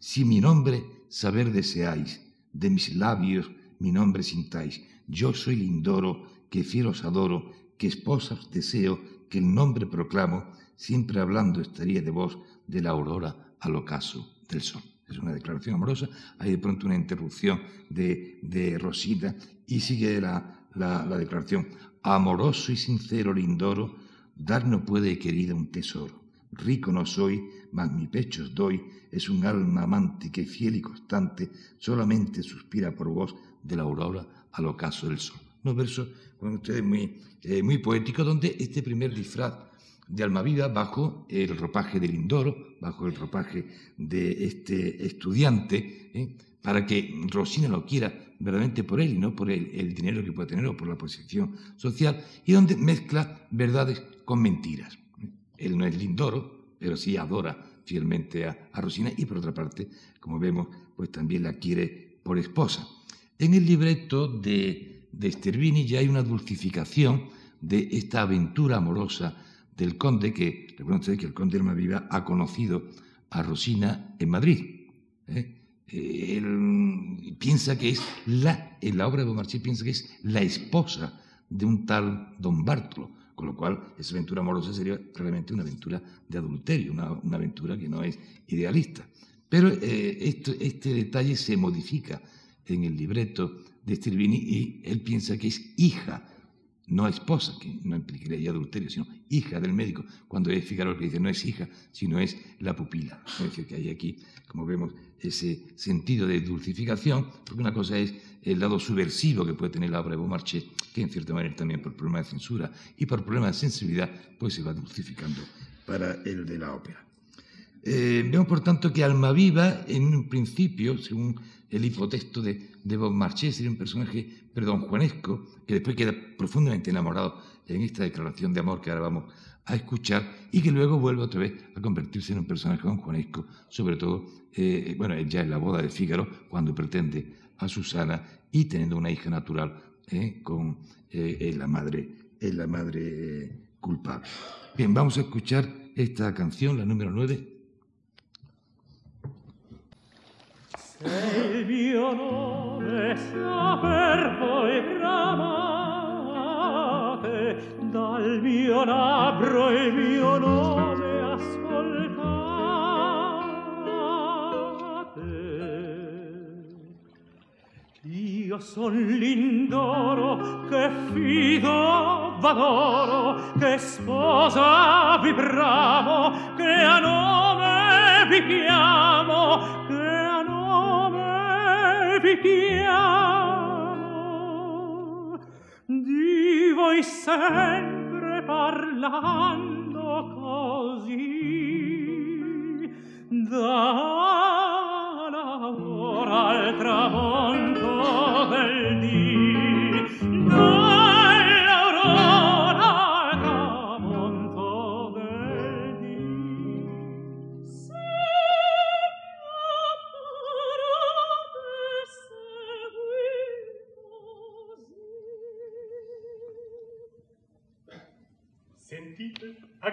si mi nombre saber deseáis, de mis labios mi nombre sintáis, yo soy Lindoro, que fiero os adoro, que esposa os deseo, que el nombre proclamo, siempre hablando estaría de vos, de la aurora al ocaso del sol. Es una declaración amorosa, hay de pronto una interrupción de, de Rosita y sigue la, la, la declaración. Amoroso y sincero Lindoro, dar no puede querida un tesoro. Rico no soy, mas mi pecho os doy, es un alma amante que fiel y constante solamente suspira por vos de la aurora al ocaso del sol. Unos versos, con ustedes, muy, eh, muy poéticos, donde este primer disfraz de Almaviva bajo el ropaje de Lindoro, bajo el ropaje de este estudiante, ¿eh? Para que Rosina lo quiera verdaderamente por él y no por el, dinero que puede tener o por la posición social, y donde mezcla verdades con mentiras. Él no es Lindoro, pero sí adora fielmente a, Rosina y por otra parte, como vemos, pues también la quiere por esposa. En el libreto de, de Stervini ya hay una dulcificación de esta aventura amorosa del conde, que recuerden que el conde Almaviva ha conocido a Rosina en Madrid. ¿eh? Él piensa que es la, en la obra de Beaumarchais piensa que es la esposa de un tal don Bartolo, con lo cual esa aventura amorosa sería realmente una aventura de adulterio, una, aventura que no es idealista. Pero eh, este detalle se modifica en el libreto de Stirvini y él piensa que es hija no esposa, que no implicaría ya adulterio, sino hija del médico, cuando es Figaro que dice no es hija, sino es la pupila. Es decir, que hay aquí, como vemos, ese sentido de dulcificación, porque una cosa es el lado subversivo que puede tener la obra de Beaumarchais, que en cierta manera también por problemas de censura y por problemas de sensibilidad, pues se va dulcificando para el de la ópera. Eh, vemos, por tanto, que Almaviva, en un principio, según el hipotexto de, de Beaumarchais, sería un personaje, perdón, juanesco, que después queda profundamente enamorado en esta declaración de amor que ahora vamos a escuchar y que luego vuelve otra vez a convertirse en un personaje juanesco, sobre todo, eh, bueno, ya en la boda de Fígaro, cuando pretende a Susana y teniendo una hija natural eh, con eh, la madre, la madre culpable. Bien, vamos a escuchar esta canción, la número 9, se il mio nome sa per voi bramate dal mio labbro il mio nome ascoltate. Io son l'indoro che fido v'adoro che sposa vi bravo che a nome vi piace richiamo di voi sempre parlando così da l'ora al tramonto del dì.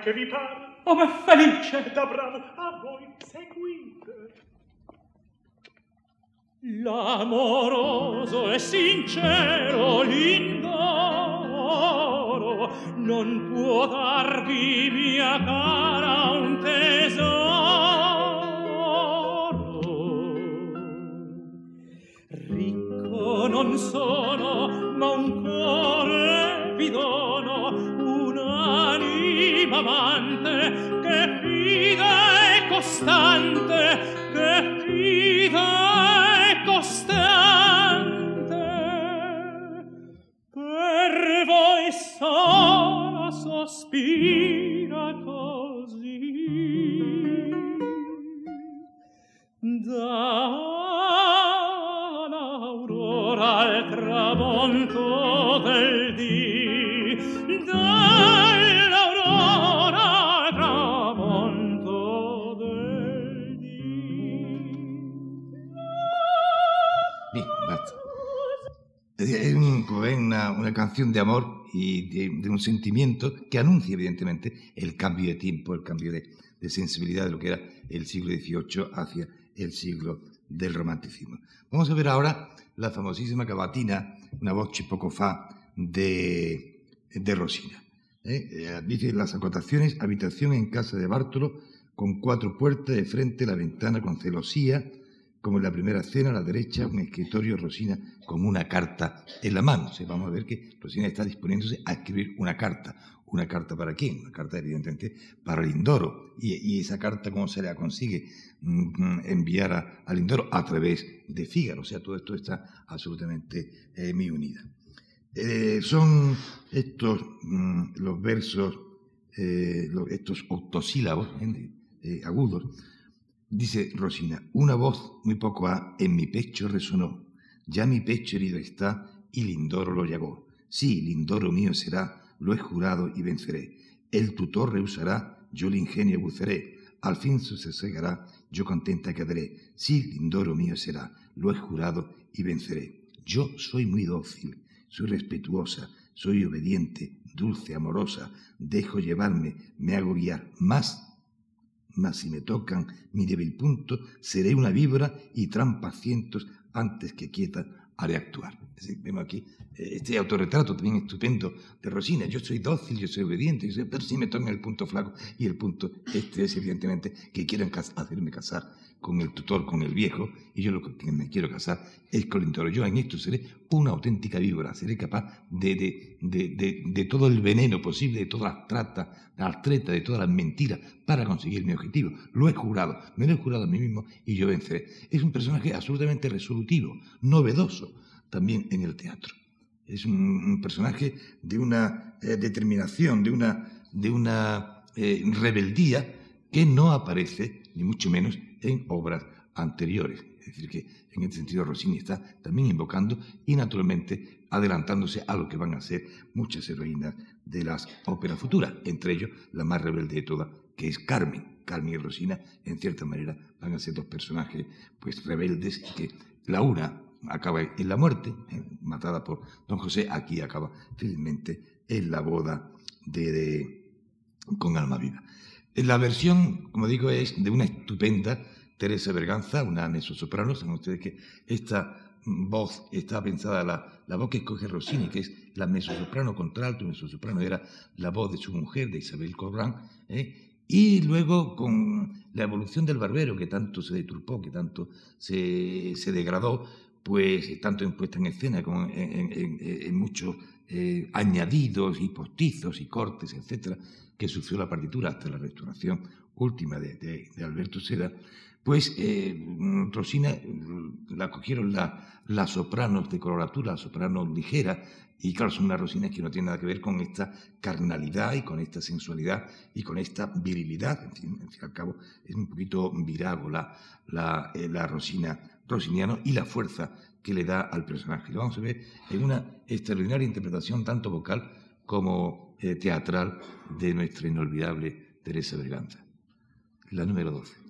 Che vi pare? Oh, ma felice! Da bravo, a voi seguite. L'amoroso e sincero Lindoro non può darvi mia cara un tesoro. Ricco non sono, ma un un'anima amante che fida e costante che fida e costante. Per voi sola sospira canción de amor y de, un sentimiento que anuncia, evidentemente, el cambio de tiempo, el cambio de, sensibilidad de lo que era el siglo XVIII hacia el siglo del romanticismo. Vamos a ver ahora la famosísima cavatina, una voz poco fa de, de Rosina. ¿eh? Eh, dice las acotaciones, habitación en casa de Bártolo, con cuatro puertas de frente, la ventana con celosía, como en la primera escena, a la derecha, un escritorio, Rosina con una carta en la mano. vamos a ver que Rosina está disponiéndose a escribir una carta. ¿Una carta para quién? Una carta, evidentemente, para Lindoro. Y, esa carta, ¿cómo se la consigue mm, enviar a, Lindoro? A través de Fígaro. O sea, todo esto está absolutamente eh, muy unido. Eh, son estos mm, los versos, eh, estos octosílabos agudos, Dice Rosina, una voz muy poco a en mi pecho resonó. Ya mi pecho herido está y Lindoro lo llegó. Sí, Lindoro mío será, lo he jurado y venceré. El tutor rehusará, yo el ingenio buceré. Al fin se cegará, yo contenta quedaré. Sí, Lindoro mío será, lo he jurado y venceré. Yo soy muy dócil, soy respetuosa, soy obediente, dulce, amorosa, dejo llevarme, me hago guiar, más mas si me tocan mi débil punto, seré una víbora y trampa cientos antes que quieta haré actuar. vemos aquí eh, este autorretrato también estupendo de Rosina. Yo soy dócil, yo soy obediente, pero si me tocan el punto flaco y el punto este es evidentemente que quieren hacerme casar con el tutor, con el viejo, y yo lo que me quiero casar es con el toro. Yo en esto seré una auténtica víbora, seré capaz de, de, todo el veneno posible, de todas las tratas, las tretas, de todas las mentiras para conseguir mi objetivo. Lo he jurado, me lo he jurado a mí mismo y yo venceré. Es un personaje absolutamente resolutivo, novedoso también en el teatro. Es un, personaje de una eh, determinación, de una, de una eh, rebeldía que no aparece, ni mucho menos, en obras anteriores. Es decir, que en este sentido Rossini está también invocando y naturalmente adelantándose a lo que van a ser muchas heroínas de las óperas futuras, entre ellos la más rebelde de todas, que es Carmen. Carmen y Rosina, en cierta manera, van a ser dos personajes pues rebeldes que la una acaba en la muerte, eh, matada por don José, aquí acaba felizmente en la boda con alma viva. La versión, como digo, es de una estupenda Teresa Berganza, una mezzosoprano. Saben ustedes que esta voz está pensada, la, la voz que escoge Rossini, que es la mezzosoprano contralto, mezzosoprano era la voz de su mujer, de Isabel Corrán, ¿eh? y luego con la evolución del barbero, que tanto se deturpó, que tanto se, se degradó, pues tanto en puesta en escena como en, muchos eh, añadidos y postizos y cortes, etcétera, que sufrió la partitura hasta la restauración última de, Alberto Seda, pues eh, Rosina la cogieron las sopranos de coloratura, sopranos ligeras, y claro, son unas rosinas que no tienen nada que ver con esta carnalidad y con esta sensualidad y con esta virilidad. En fin, al cabo, es un poquito virago la, la, eh, la rosina rosiniano y la fuerza que le da al personaje. Lo vamos a ver en una extraordinaria interpretación tanto vocal como teatral de nuestra inolvidable Teresa Berganza. La número 12.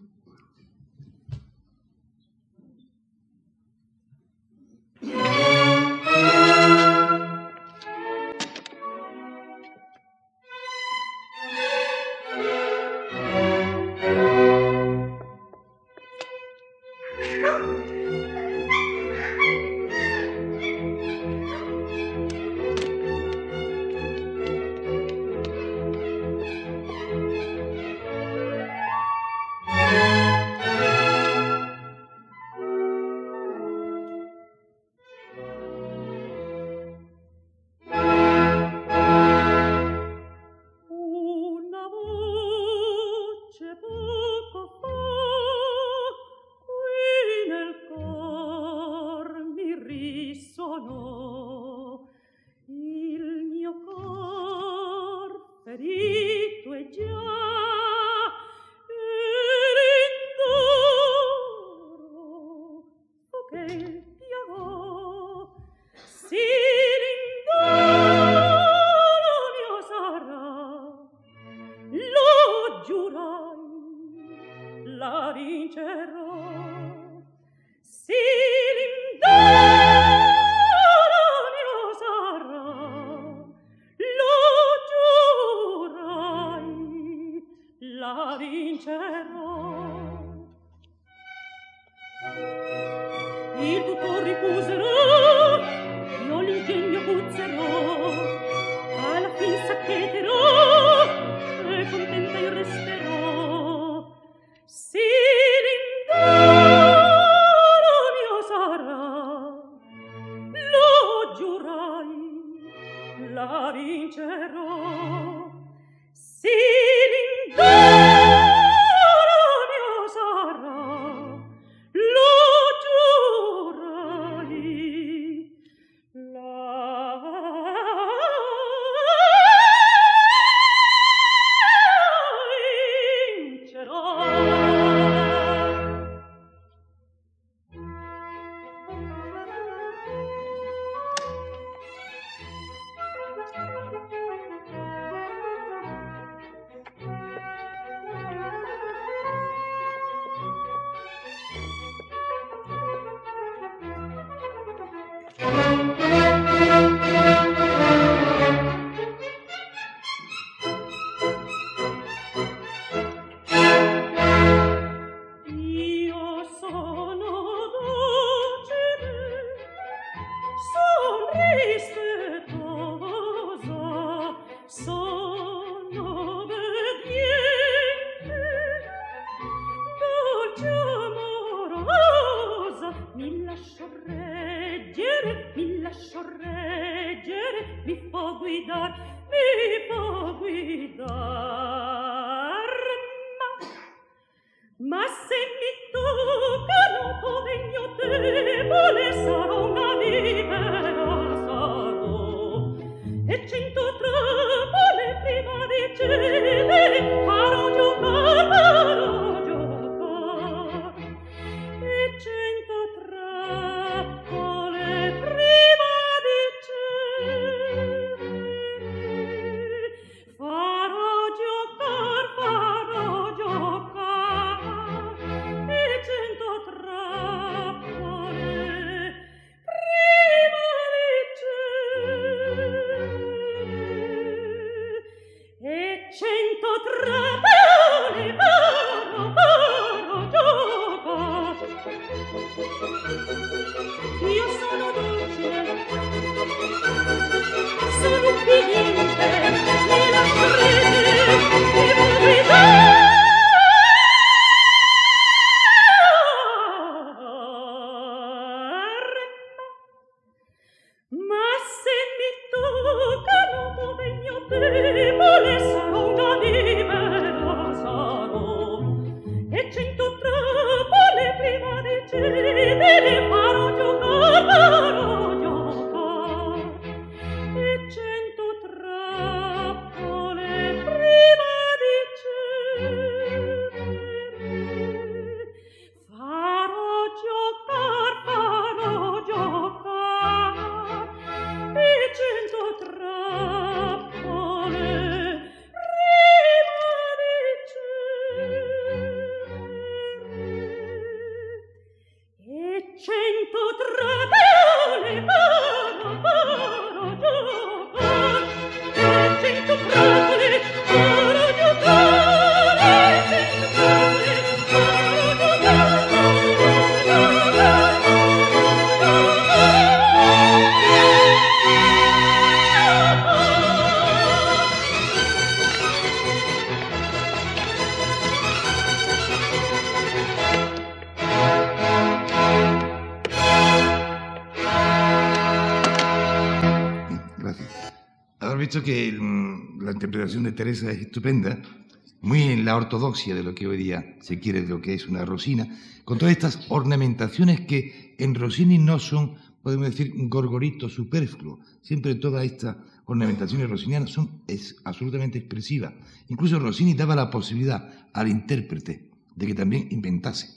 Ortodoxia de lo que hoy día se quiere de lo que es una Rosina, con todas estas ornamentaciones que en Rossini no son, podemos decir, un gorgorito superfluo. Siempre todas estas ornamentaciones rossinianas son es, absolutamente expresivas. Incluso Rossini daba la posibilidad al intérprete de que también inventase,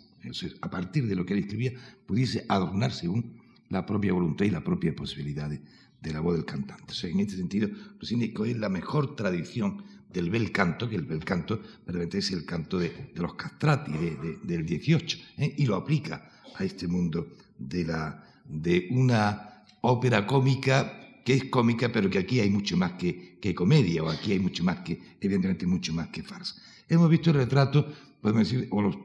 a partir de lo que él escribía, pudiese adornar según la propia voluntad y la propia posibilidad de, la voz del cantante. en este sentido, Rossini es la mejor tradición del bel canto, que el bel canto verdaderamente es el canto de, los castrati del 18, ¿eh? y lo aplica a este mundo de, la, de una ópera cómica que es cómica, pero que aquí hay mucho más que, que comedia, o aquí hay mucho más que, evidentemente, mucho más que farsa. Hemos visto el retrato, podemos decir, o los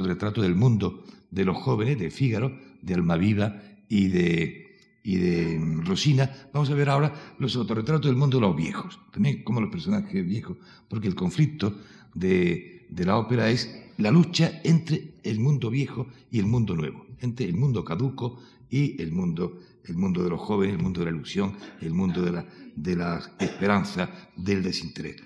retratos del mundo de los jóvenes, de Fígaro, de Almaviva y de y de Rosina, vamos a ver ahora los autorretratos del mundo de los viejos, también como los personajes viejos, porque el conflicto de, la ópera es la lucha entre el mundo viejo y el mundo nuevo, entre el mundo caduco y el mundo, el mundo de los jóvenes, el mundo de la ilusión, el mundo de la, de la esperanza, del desinterés.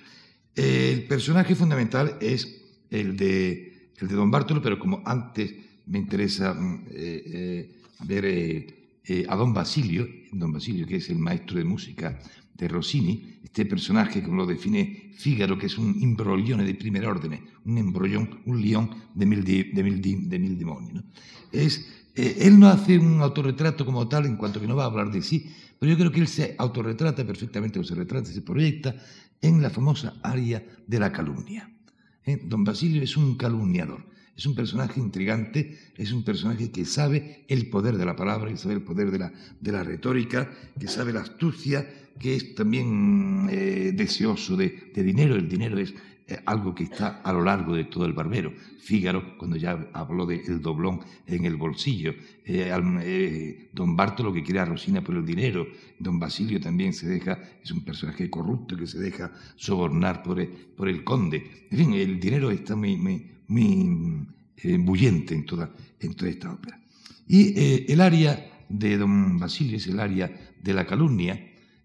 El personaje fundamental es el de, el de Don Bartolo, pero como antes me interesa mm, eh, eh, ver... Eh, eh, a don Basilio, don Basilio que es el maestro de música de Rossini, este personaje como lo define Fígaro, que es un imbroglione de primer orden, un embrollón, un león de mil, de mil, de mil demonios. Es, eh, él no hace un autorretrato como tal en cuanto que no va a hablar de sí, pero yo creo que él se autorretrata perfectamente, o se retrata, se proyecta en la famosa área de la calumnia. ¿Eh? Don Basilio es un calumniador. Es un personaje intrigante, es un personaje que sabe el poder de la palabra, que sabe el poder de la, de la retórica, que sabe la astucia, que es también eh, deseoso de, dinero. El dinero es eh, algo que está a lo largo de todo el barbero. Fígaro, cuando ya habló del doblón en el bolsillo. Eh, don Bartolo que quiere a Rosina por el dinero. Don Basilio también se deja, es un personaje corrupto que se deja sobornar por el, por el conde. En fin, el dinero está muy muy eh, bullente en toda, en esta ópera. Y eh, el área de don Basilio es el área de la calumnia,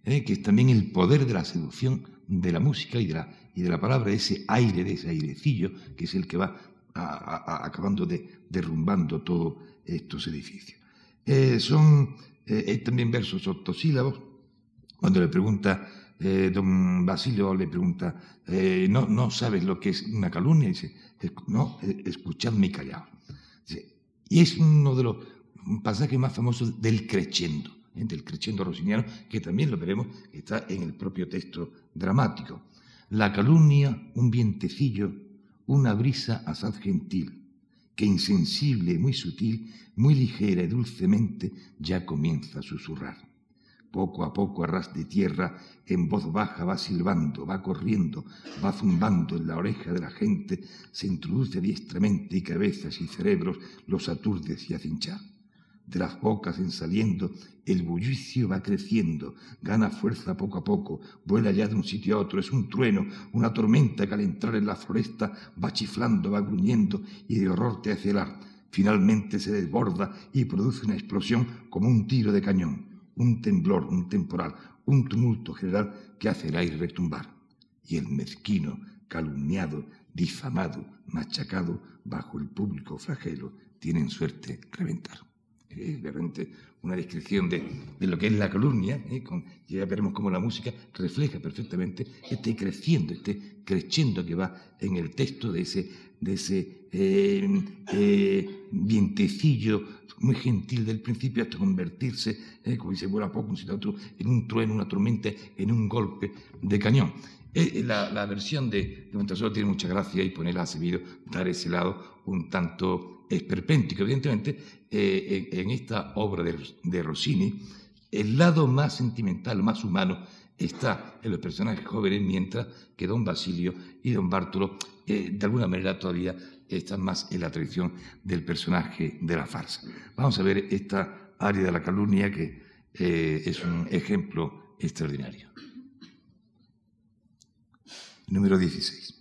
¿eh? que es también el poder de la seducción de la música y de la, y de la palabra, ese aire, de ese airecillo, que es el que va acabando de derrumbando todos estos edificios. Eh, son también versos octosílabos. Cuando le pregunta don Basilio, le pregunta, no, ¿no sabes lo que es una calumnia? Dice, no, escuchadme callado. y es uno de los pasajes más famosos del crescendo, del crescendo rosiniano, que también lo veremos, está en el propio texto dramático. La calumnia, un vientecillo, una brisa asaz gentil, que insensible muy sutil, muy ligera y dulcemente ya comienza a susurrar. Poco a poco a ras de tierra, en voz baja va silbando, va corriendo, va zumbando en la oreja de la gente, se introduce diestramente y cabezas y cerebros los aturde y acinchar de las bocas en saliendo, el bullicio va creciendo, gana fuerza poco a poco, vuela ya de un sitio a otro, es un trueno, una tormenta que al entrar en la floresta va chiflando, va gruñendo y de horror te hace helar. Finalmente se desborda y produce una explosión como un tiro de cañón, un temblor, un temporal, un tumulto general que hace el aire retumbar. Y el mezquino, calumniado, difamado, machacado bajo el público flagelo, tienen suerte reventar es realmente una descripción de, lo que es la calumnia, ¿eh? ya veremos cómo la música refleja perfectamente este creciendo, este creciendo que va en el texto de ese, de ese eh, eh, vientecillo muy gentil del principio hasta convertirse, como dice, vuela poco un en un trueno, una tormenta, en un golpe de cañón. La, la, versión de, de tiene mucha gracia y ponerla ha servido dar ese lado un tanto esperpéntico, evidentemente, eh, en, esta obra de, Rossini, el lado más sentimental, más humano, está en los personajes jóvenes, mientras que don Basilio y don Bártolo, eh, de alguna manera todavía están más en la tradición del personaje de la farsa. Vamos a ver esta área de la calumnia que eh, es un ejemplo extraordinario. Número 16.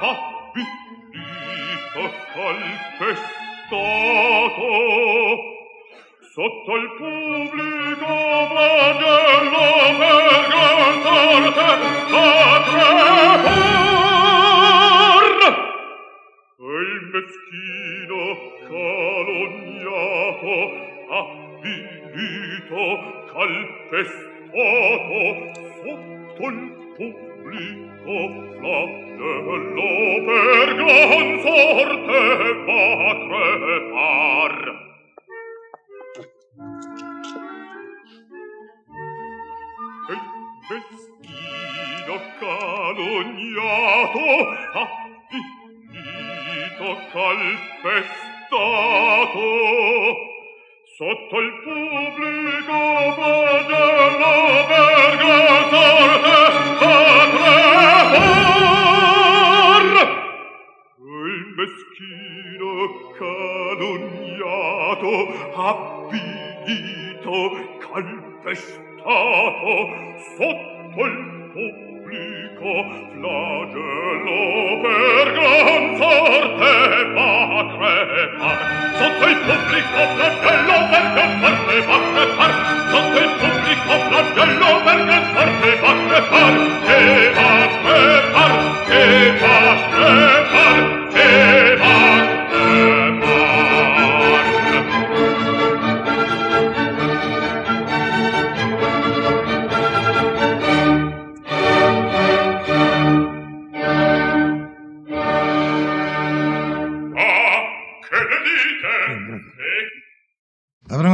afflitto calpestato sotto il pubblico vagello per cantarte a trepar e il meschino calunniato afflitto calpestato sotto il pubblico Publico flatte per gran forte va trepar. Ei, vestito calognato, appicito calpestato, Sotto il pubblico flagello verga sorte atrefar. Il meschino calunniato avvilito calpestato sotto il pubblico supplico flagello per gran forte va crepar sotto il pubblico flagello per gran forte va crepar sotto il pubblico flagello per gran forte va crepar che va crepar che va crepar che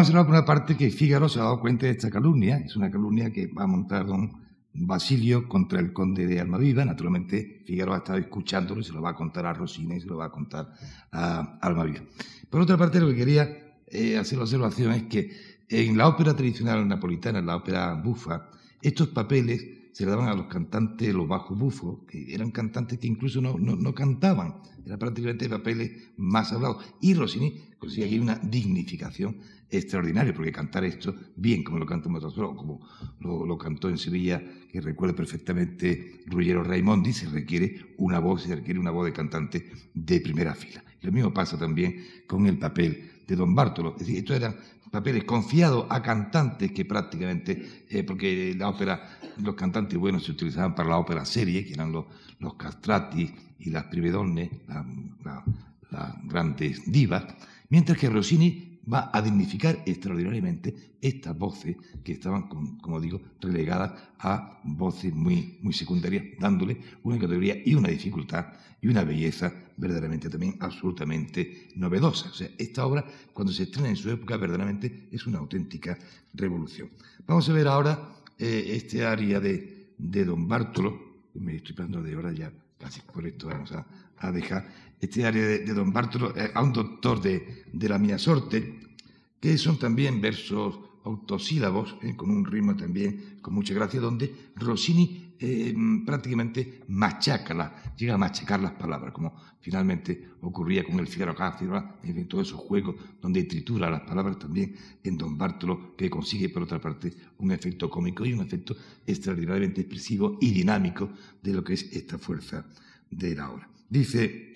Hablar por una parte que Fígaro se ha dado cuenta de esta calumnia. Es una calumnia que va a montar don Basilio contra el conde de Almaviva. Naturalmente, Fígaro ha estado escuchándolo y se lo va a contar a Rosina y se lo va a contar a Almaviva. Por otra parte, lo que quería eh, hacer la observación es que en la ópera tradicional napolitana, en la ópera bufa, estos papeles se le daban a los cantantes, los bajos bufos, que eran cantantes que incluso no, no, no cantaban, eran prácticamente papeles más hablados. Y Rossini consigue aquí una dignificación extraordinaria, porque cantar esto, bien como lo canta Motosolo, o como lo, lo cantó en Sevilla, que recuerdo perfectamente Ruggiero Raimondi, se requiere una voz, se requiere una voz de cantante de primera fila. Lo mismo pasa también con el papel de Don Bartolo. Es decir, estos eran papeles confiados a cantantes que prácticamente, eh, porque la ópera, los cantantes buenos se utilizaban para la ópera serie, que eran los, los castrati y las privedonne, la- la- las grandes divas, mientras que Rossini va a dignificar extraordinariamente estas voces que estaban, como digo, relegadas a voces muy, muy secundarias, dándole una categoría y una dificultad y una belleza verdaderamente también absolutamente novedosa. O sea, esta obra, cuando se estrena en su época, verdaderamente es una auténtica revolución. Vamos a ver ahora eh, este área de, de Don Bartolo, me estoy pasando de hora ya, casi por esto vamos a, a dejar este área de, de Don Bartolo eh, a un doctor de, de la mia sorte, que son también versos autosílabos, eh, con un ritmo también con mucha gracia, donde Rossini eh, prácticamente machaca, llega a machacar las palabras, como finalmente ocurría con el Figaro Cáceres, en todos esos juegos donde tritura las palabras también en Don Bartolo, que consigue por otra parte un efecto cómico y un efecto extraordinariamente expresivo y dinámico de lo que es esta fuerza de la obra. Dice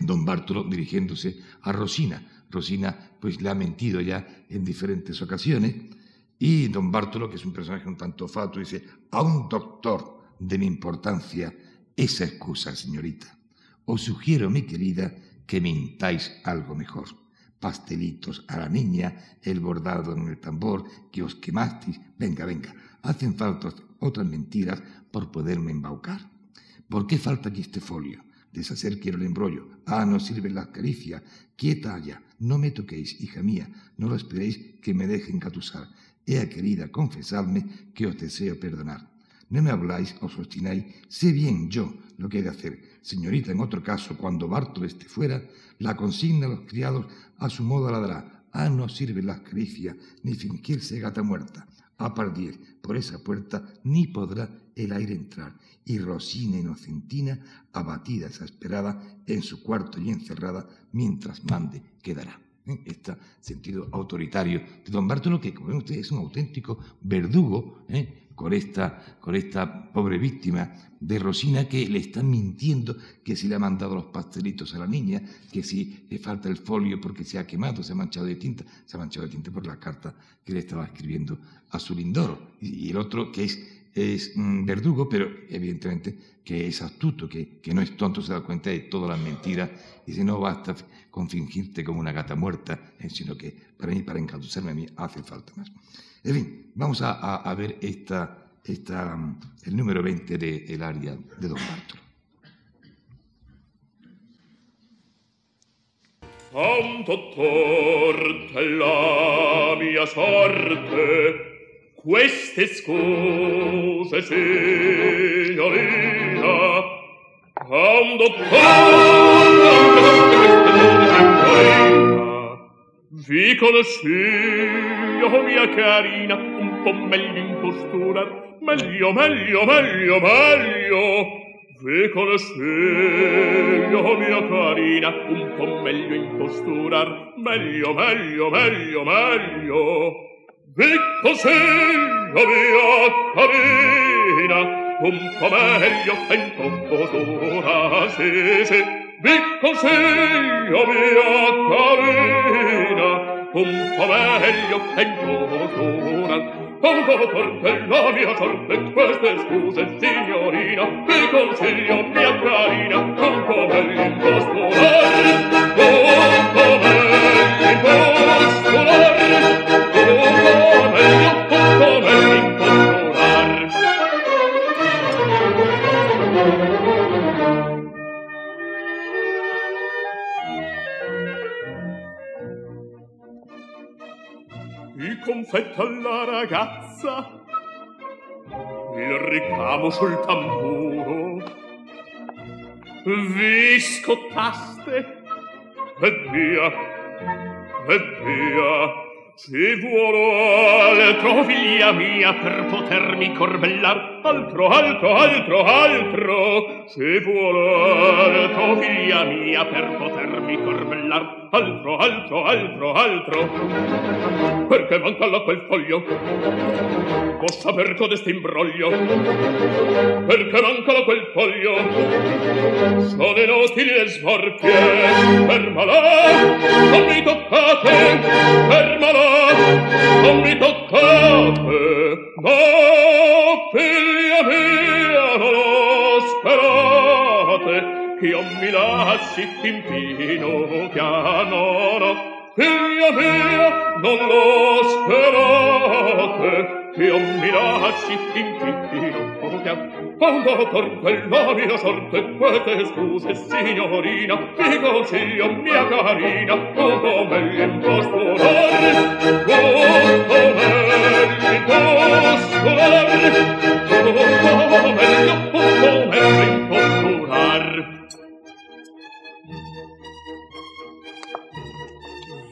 don Bartolo dirigiéndose a Rosina. Rosina pues le ha mentido ya en diferentes ocasiones y don Bartolo, que es un personaje un tanto fato, dice, a un doctor de mi importancia, esa excusa, señorita. Os sugiero, mi querida, que mintáis algo mejor. Pastelitos a la niña, el bordado en el tambor, que os quemasteis. Venga, venga, hacen falta otras mentiras por poderme embaucar. ¿Por qué falta aquí este folio? Deshacer quiero el embrollo. Ah, no sirven las caricias. Quieta allá. No me toquéis, hija mía. No lo esperéis que me dejen catusar. Ea querida, confesadme que os deseo perdonar. No me habláis, os obstináis. Sé bien yo lo que he de hacer. Señorita, en otro caso, cuando Bartolo esté fuera, la consigna a los criados a su modo ladrá. Ah, no sirven las caricias, ni fingirse gata muerta. A partir por esa puerta ni podrá el aire entrar. Y Rosina inocentina, abatida, exasperada, en su cuarto y encerrada, mientras mande, quedará. ¿Eh? Este sentido autoritario de don Bartolo, que como ven ustedes es un auténtico verdugo, ¿eh? con esta, con esta pobre víctima de Rosina que le están mintiendo que si le ha mandado los pastelitos a la niña, que si le falta el folio porque se ha quemado, se ha manchado de tinta, se ha manchado de tinta por la carta que le estaba escribiendo a su lindoro. Y, el otro que es, es mm, verdugo, pero evidentemente que es astuto, que, que, no es tonto, se da cuenta de todas las mentiras y si no basta con fingirte como una gata muerta, eh, sino que para mí, para encauzarme a mí, hace falta más. En fin, vamos a, ver esta, esta, el número 20 del área de Don Bartolo. Quanto torta la mia sorte, queste scuse signorina a un dottore vi conoscio mia carina un po' meglio in postura meglio meglio meglio meglio Vi conoscevo, oh mia carina, un po' meglio imposturar, meglio, meglio, meglio, meglio. Becco sella mia carina, un po' meglio e un po' dura, sì, sì. Becco sella mia carina, un po' meglio e in po' dura. Un forte la mia sorte, queste scuse, signorina, vi consiglio mia carina, un po' meglio un po' scolare, un po' meglio un po' scolare, in confetta alla ragazza il ricamo sul tamburo vi scottaste e via e via Se vuolo altro, figlia mia, per potermi corbellar, altro, altro, altro, altro. Se vuolo altro, figlia mia, per potermi corbellar, altro, altro, altro, altro. Perché manca là quel foglio? Può saper codeste imbroglio? Perché manca là quel foglio? Sono inutili le smorfie, fermala, non mi toccate, fermala, non mi toccate, no, figlia mia non lo sperate che io mi lasci t'impino pianoro figlia mia non lo sperate io mi lasci in io quando per quell'omino sorte quete scuse signorina dico zio mia carina tu come l'impostorare tu come l'impostorare tu come l'impostorare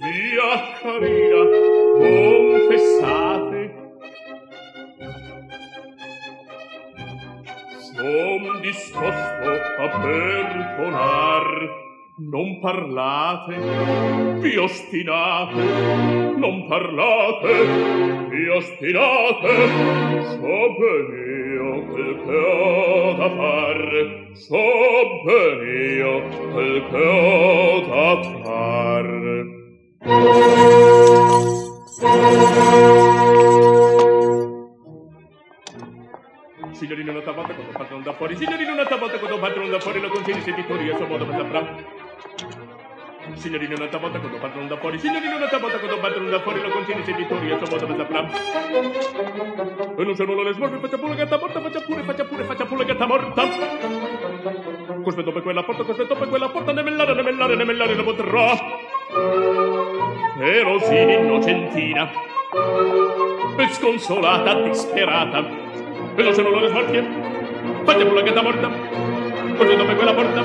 via carina som disposto a perdonar. Non parlate vi ostinate. Non parlate vi ostinate. So ben io quel che ho da far. So ben io quel che ho da far. Signorino una tabata quando patron da fuori. Signorino una tabata quando patron da fuori Lo consigli seditori a suo modo per saprà. Signorino una tabata quando patron da fuori. Signorino una tabata quando patron da fuori Lo consigli seditori a suo modo per saprà. E non sono le smorfie Faccia pure gatta morta Faccia pure, faccia pure, faccia pure gatta morta. Cospetto per quella porta Cospetto per quella porta Ne mellare, ne mellare, ne lo potrà Però sì, innocentina E sconsolata, disperata e non sono loro smarchie fate pure che sta morta così dove quella porta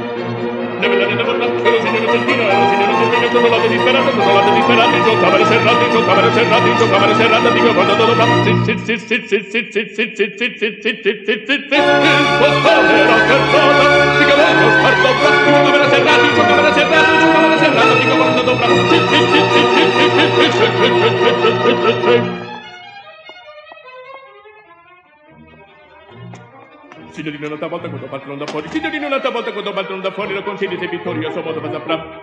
ne ve la rende morta e lo signore Centino e lo signore Centino sono late disperate sono late disperate sono camere serrate sono camere serrate sono camere serrate dico quando todo sta sì sì sì sì sì sì sì sì sì sì sì sì sì sì sì il bottone era scherzata dico voglio sparto dico camere serrate sono camere serrate sono camere serrate dico quando dovrà sì sì sì sì sì sì sì sì sì sì sì sì Signorina un'altra volta quando partono da fuori Signorina un'altra volta quando partono da fuori Lo concedi sei vittorioso modo va saprà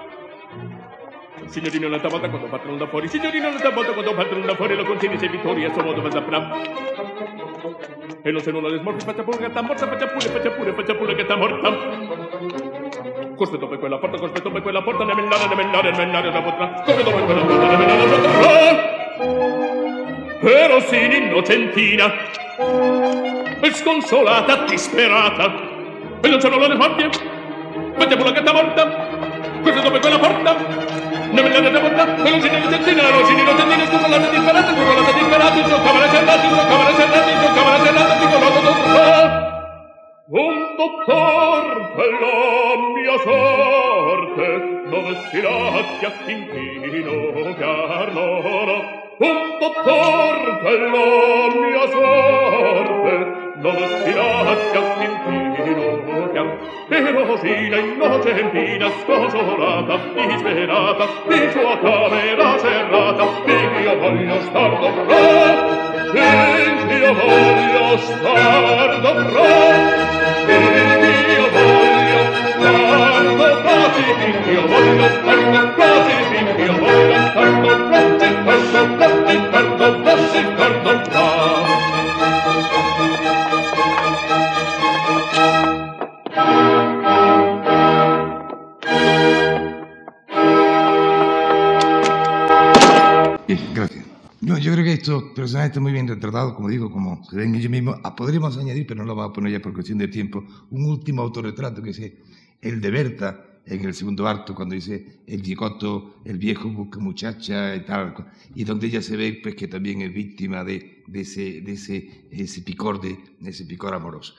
Signorina un'altra volta quando partono da fuori Signorina un'altra volta quando partono da fuori Lo concedi sei vittorioso modo va saprà E non se non la desmorfi faccia pure sta morta Faccia pure, faccia pure, faccia pure sta morta Cospetto per quella porta, cospetto per quella porta Ne menare, ne menare, ne menare da potrà Cospetto per quella porta, ne menare da potrà però sin innocentina. E sconsolata disperata. E non c'erano le foglie vediamo la gatta morta. Questa dove quella porta. Non me la date morta. E non si ne innocentina non si ne innocentina sconsolata disperata sconsolata disperata. In sua camera serrata in sua camera serrata in sua camera serrata di colore dottore un dottor per la mia sorte dove si lascia inchino chiar loro un dottor la mia sorte non si lascia Quintino e Rosina innocentina scosolata disperata di sua camera serrata e io voglio star dovrò e io voglio star dovrò di io voglio star dovrò di io voglio star dovrò di io voglio gracias. Yo creo que esto personalmente muy bien retratado, como digo, como se ven ellos mismos. Ah, podríamos añadir, pero no lo vamos a poner ya por cuestión de tiempo, un último autorretrato que es el de Berta en el segundo acto, cuando dice el viejotto, el viejo busca muchacha y tal, y donde ella se ve pues, que también es víctima de, de ese, de ese, ese picor, de, de ese picor amoroso.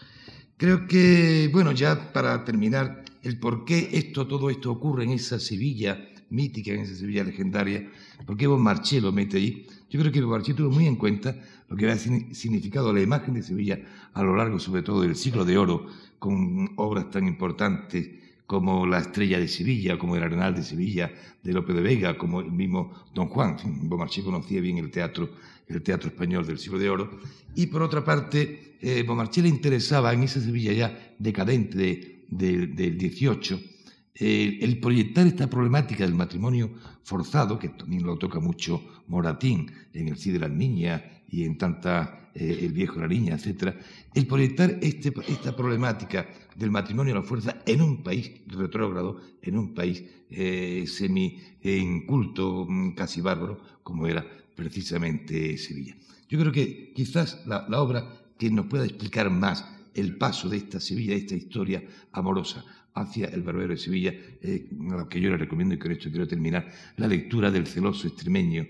Creo que, bueno, ya para terminar, el por qué esto, todo esto ocurre en esa Sevilla mítica, en esa Sevilla legendaria, por qué Marché lo mete ahí. Yo creo que Marché tuvo muy en cuenta lo que había significado la imagen de Sevilla a lo largo, sobre todo, del siglo de oro, con obras tan importantes como La Estrella de Sevilla, como El Arenal de Sevilla, de Lope de Vega, como el mismo Don Juan. Beaumarchais conocía bien el teatro, el teatro español del siglo de oro. Y por otra parte, eh, Beaumarchais le interesaba en esa Sevilla ya decadente de, de, del 18 eh, el proyectar esta problemática del matrimonio forzado, que también lo toca mucho Moratín en El sí de las niñas y en tanta eh, El viejo la niña, etc., el proyectar este, esta problemática del matrimonio a la fuerza en un país retrógrado, en un país eh, semi-inculto, mm, casi bárbaro, como era precisamente Sevilla. Yo creo que quizás la, la obra que nos pueda explicar más el paso de esta Sevilla, de esta historia amorosa hacia el Barbero de Sevilla, eh, a lo que yo le recomiendo, y con esto quiero terminar, la lectura del celoso extremeño,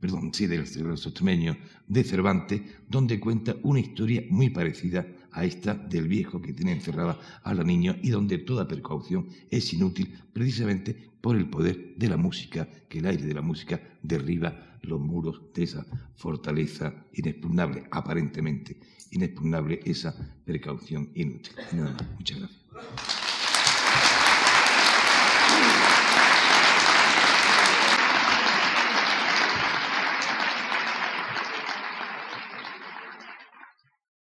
perdón, sí, del celoso extremeño de Cervantes, donde cuenta una historia muy parecida a esta del viejo que tiene encerrada a la niña y donde toda precaución es inútil precisamente por el poder de la música, que el aire de la música derriba los muros de esa fortaleza inexpugnable, aparentemente inexpugnable esa precaución inútil. Nada más. Muchas gracias.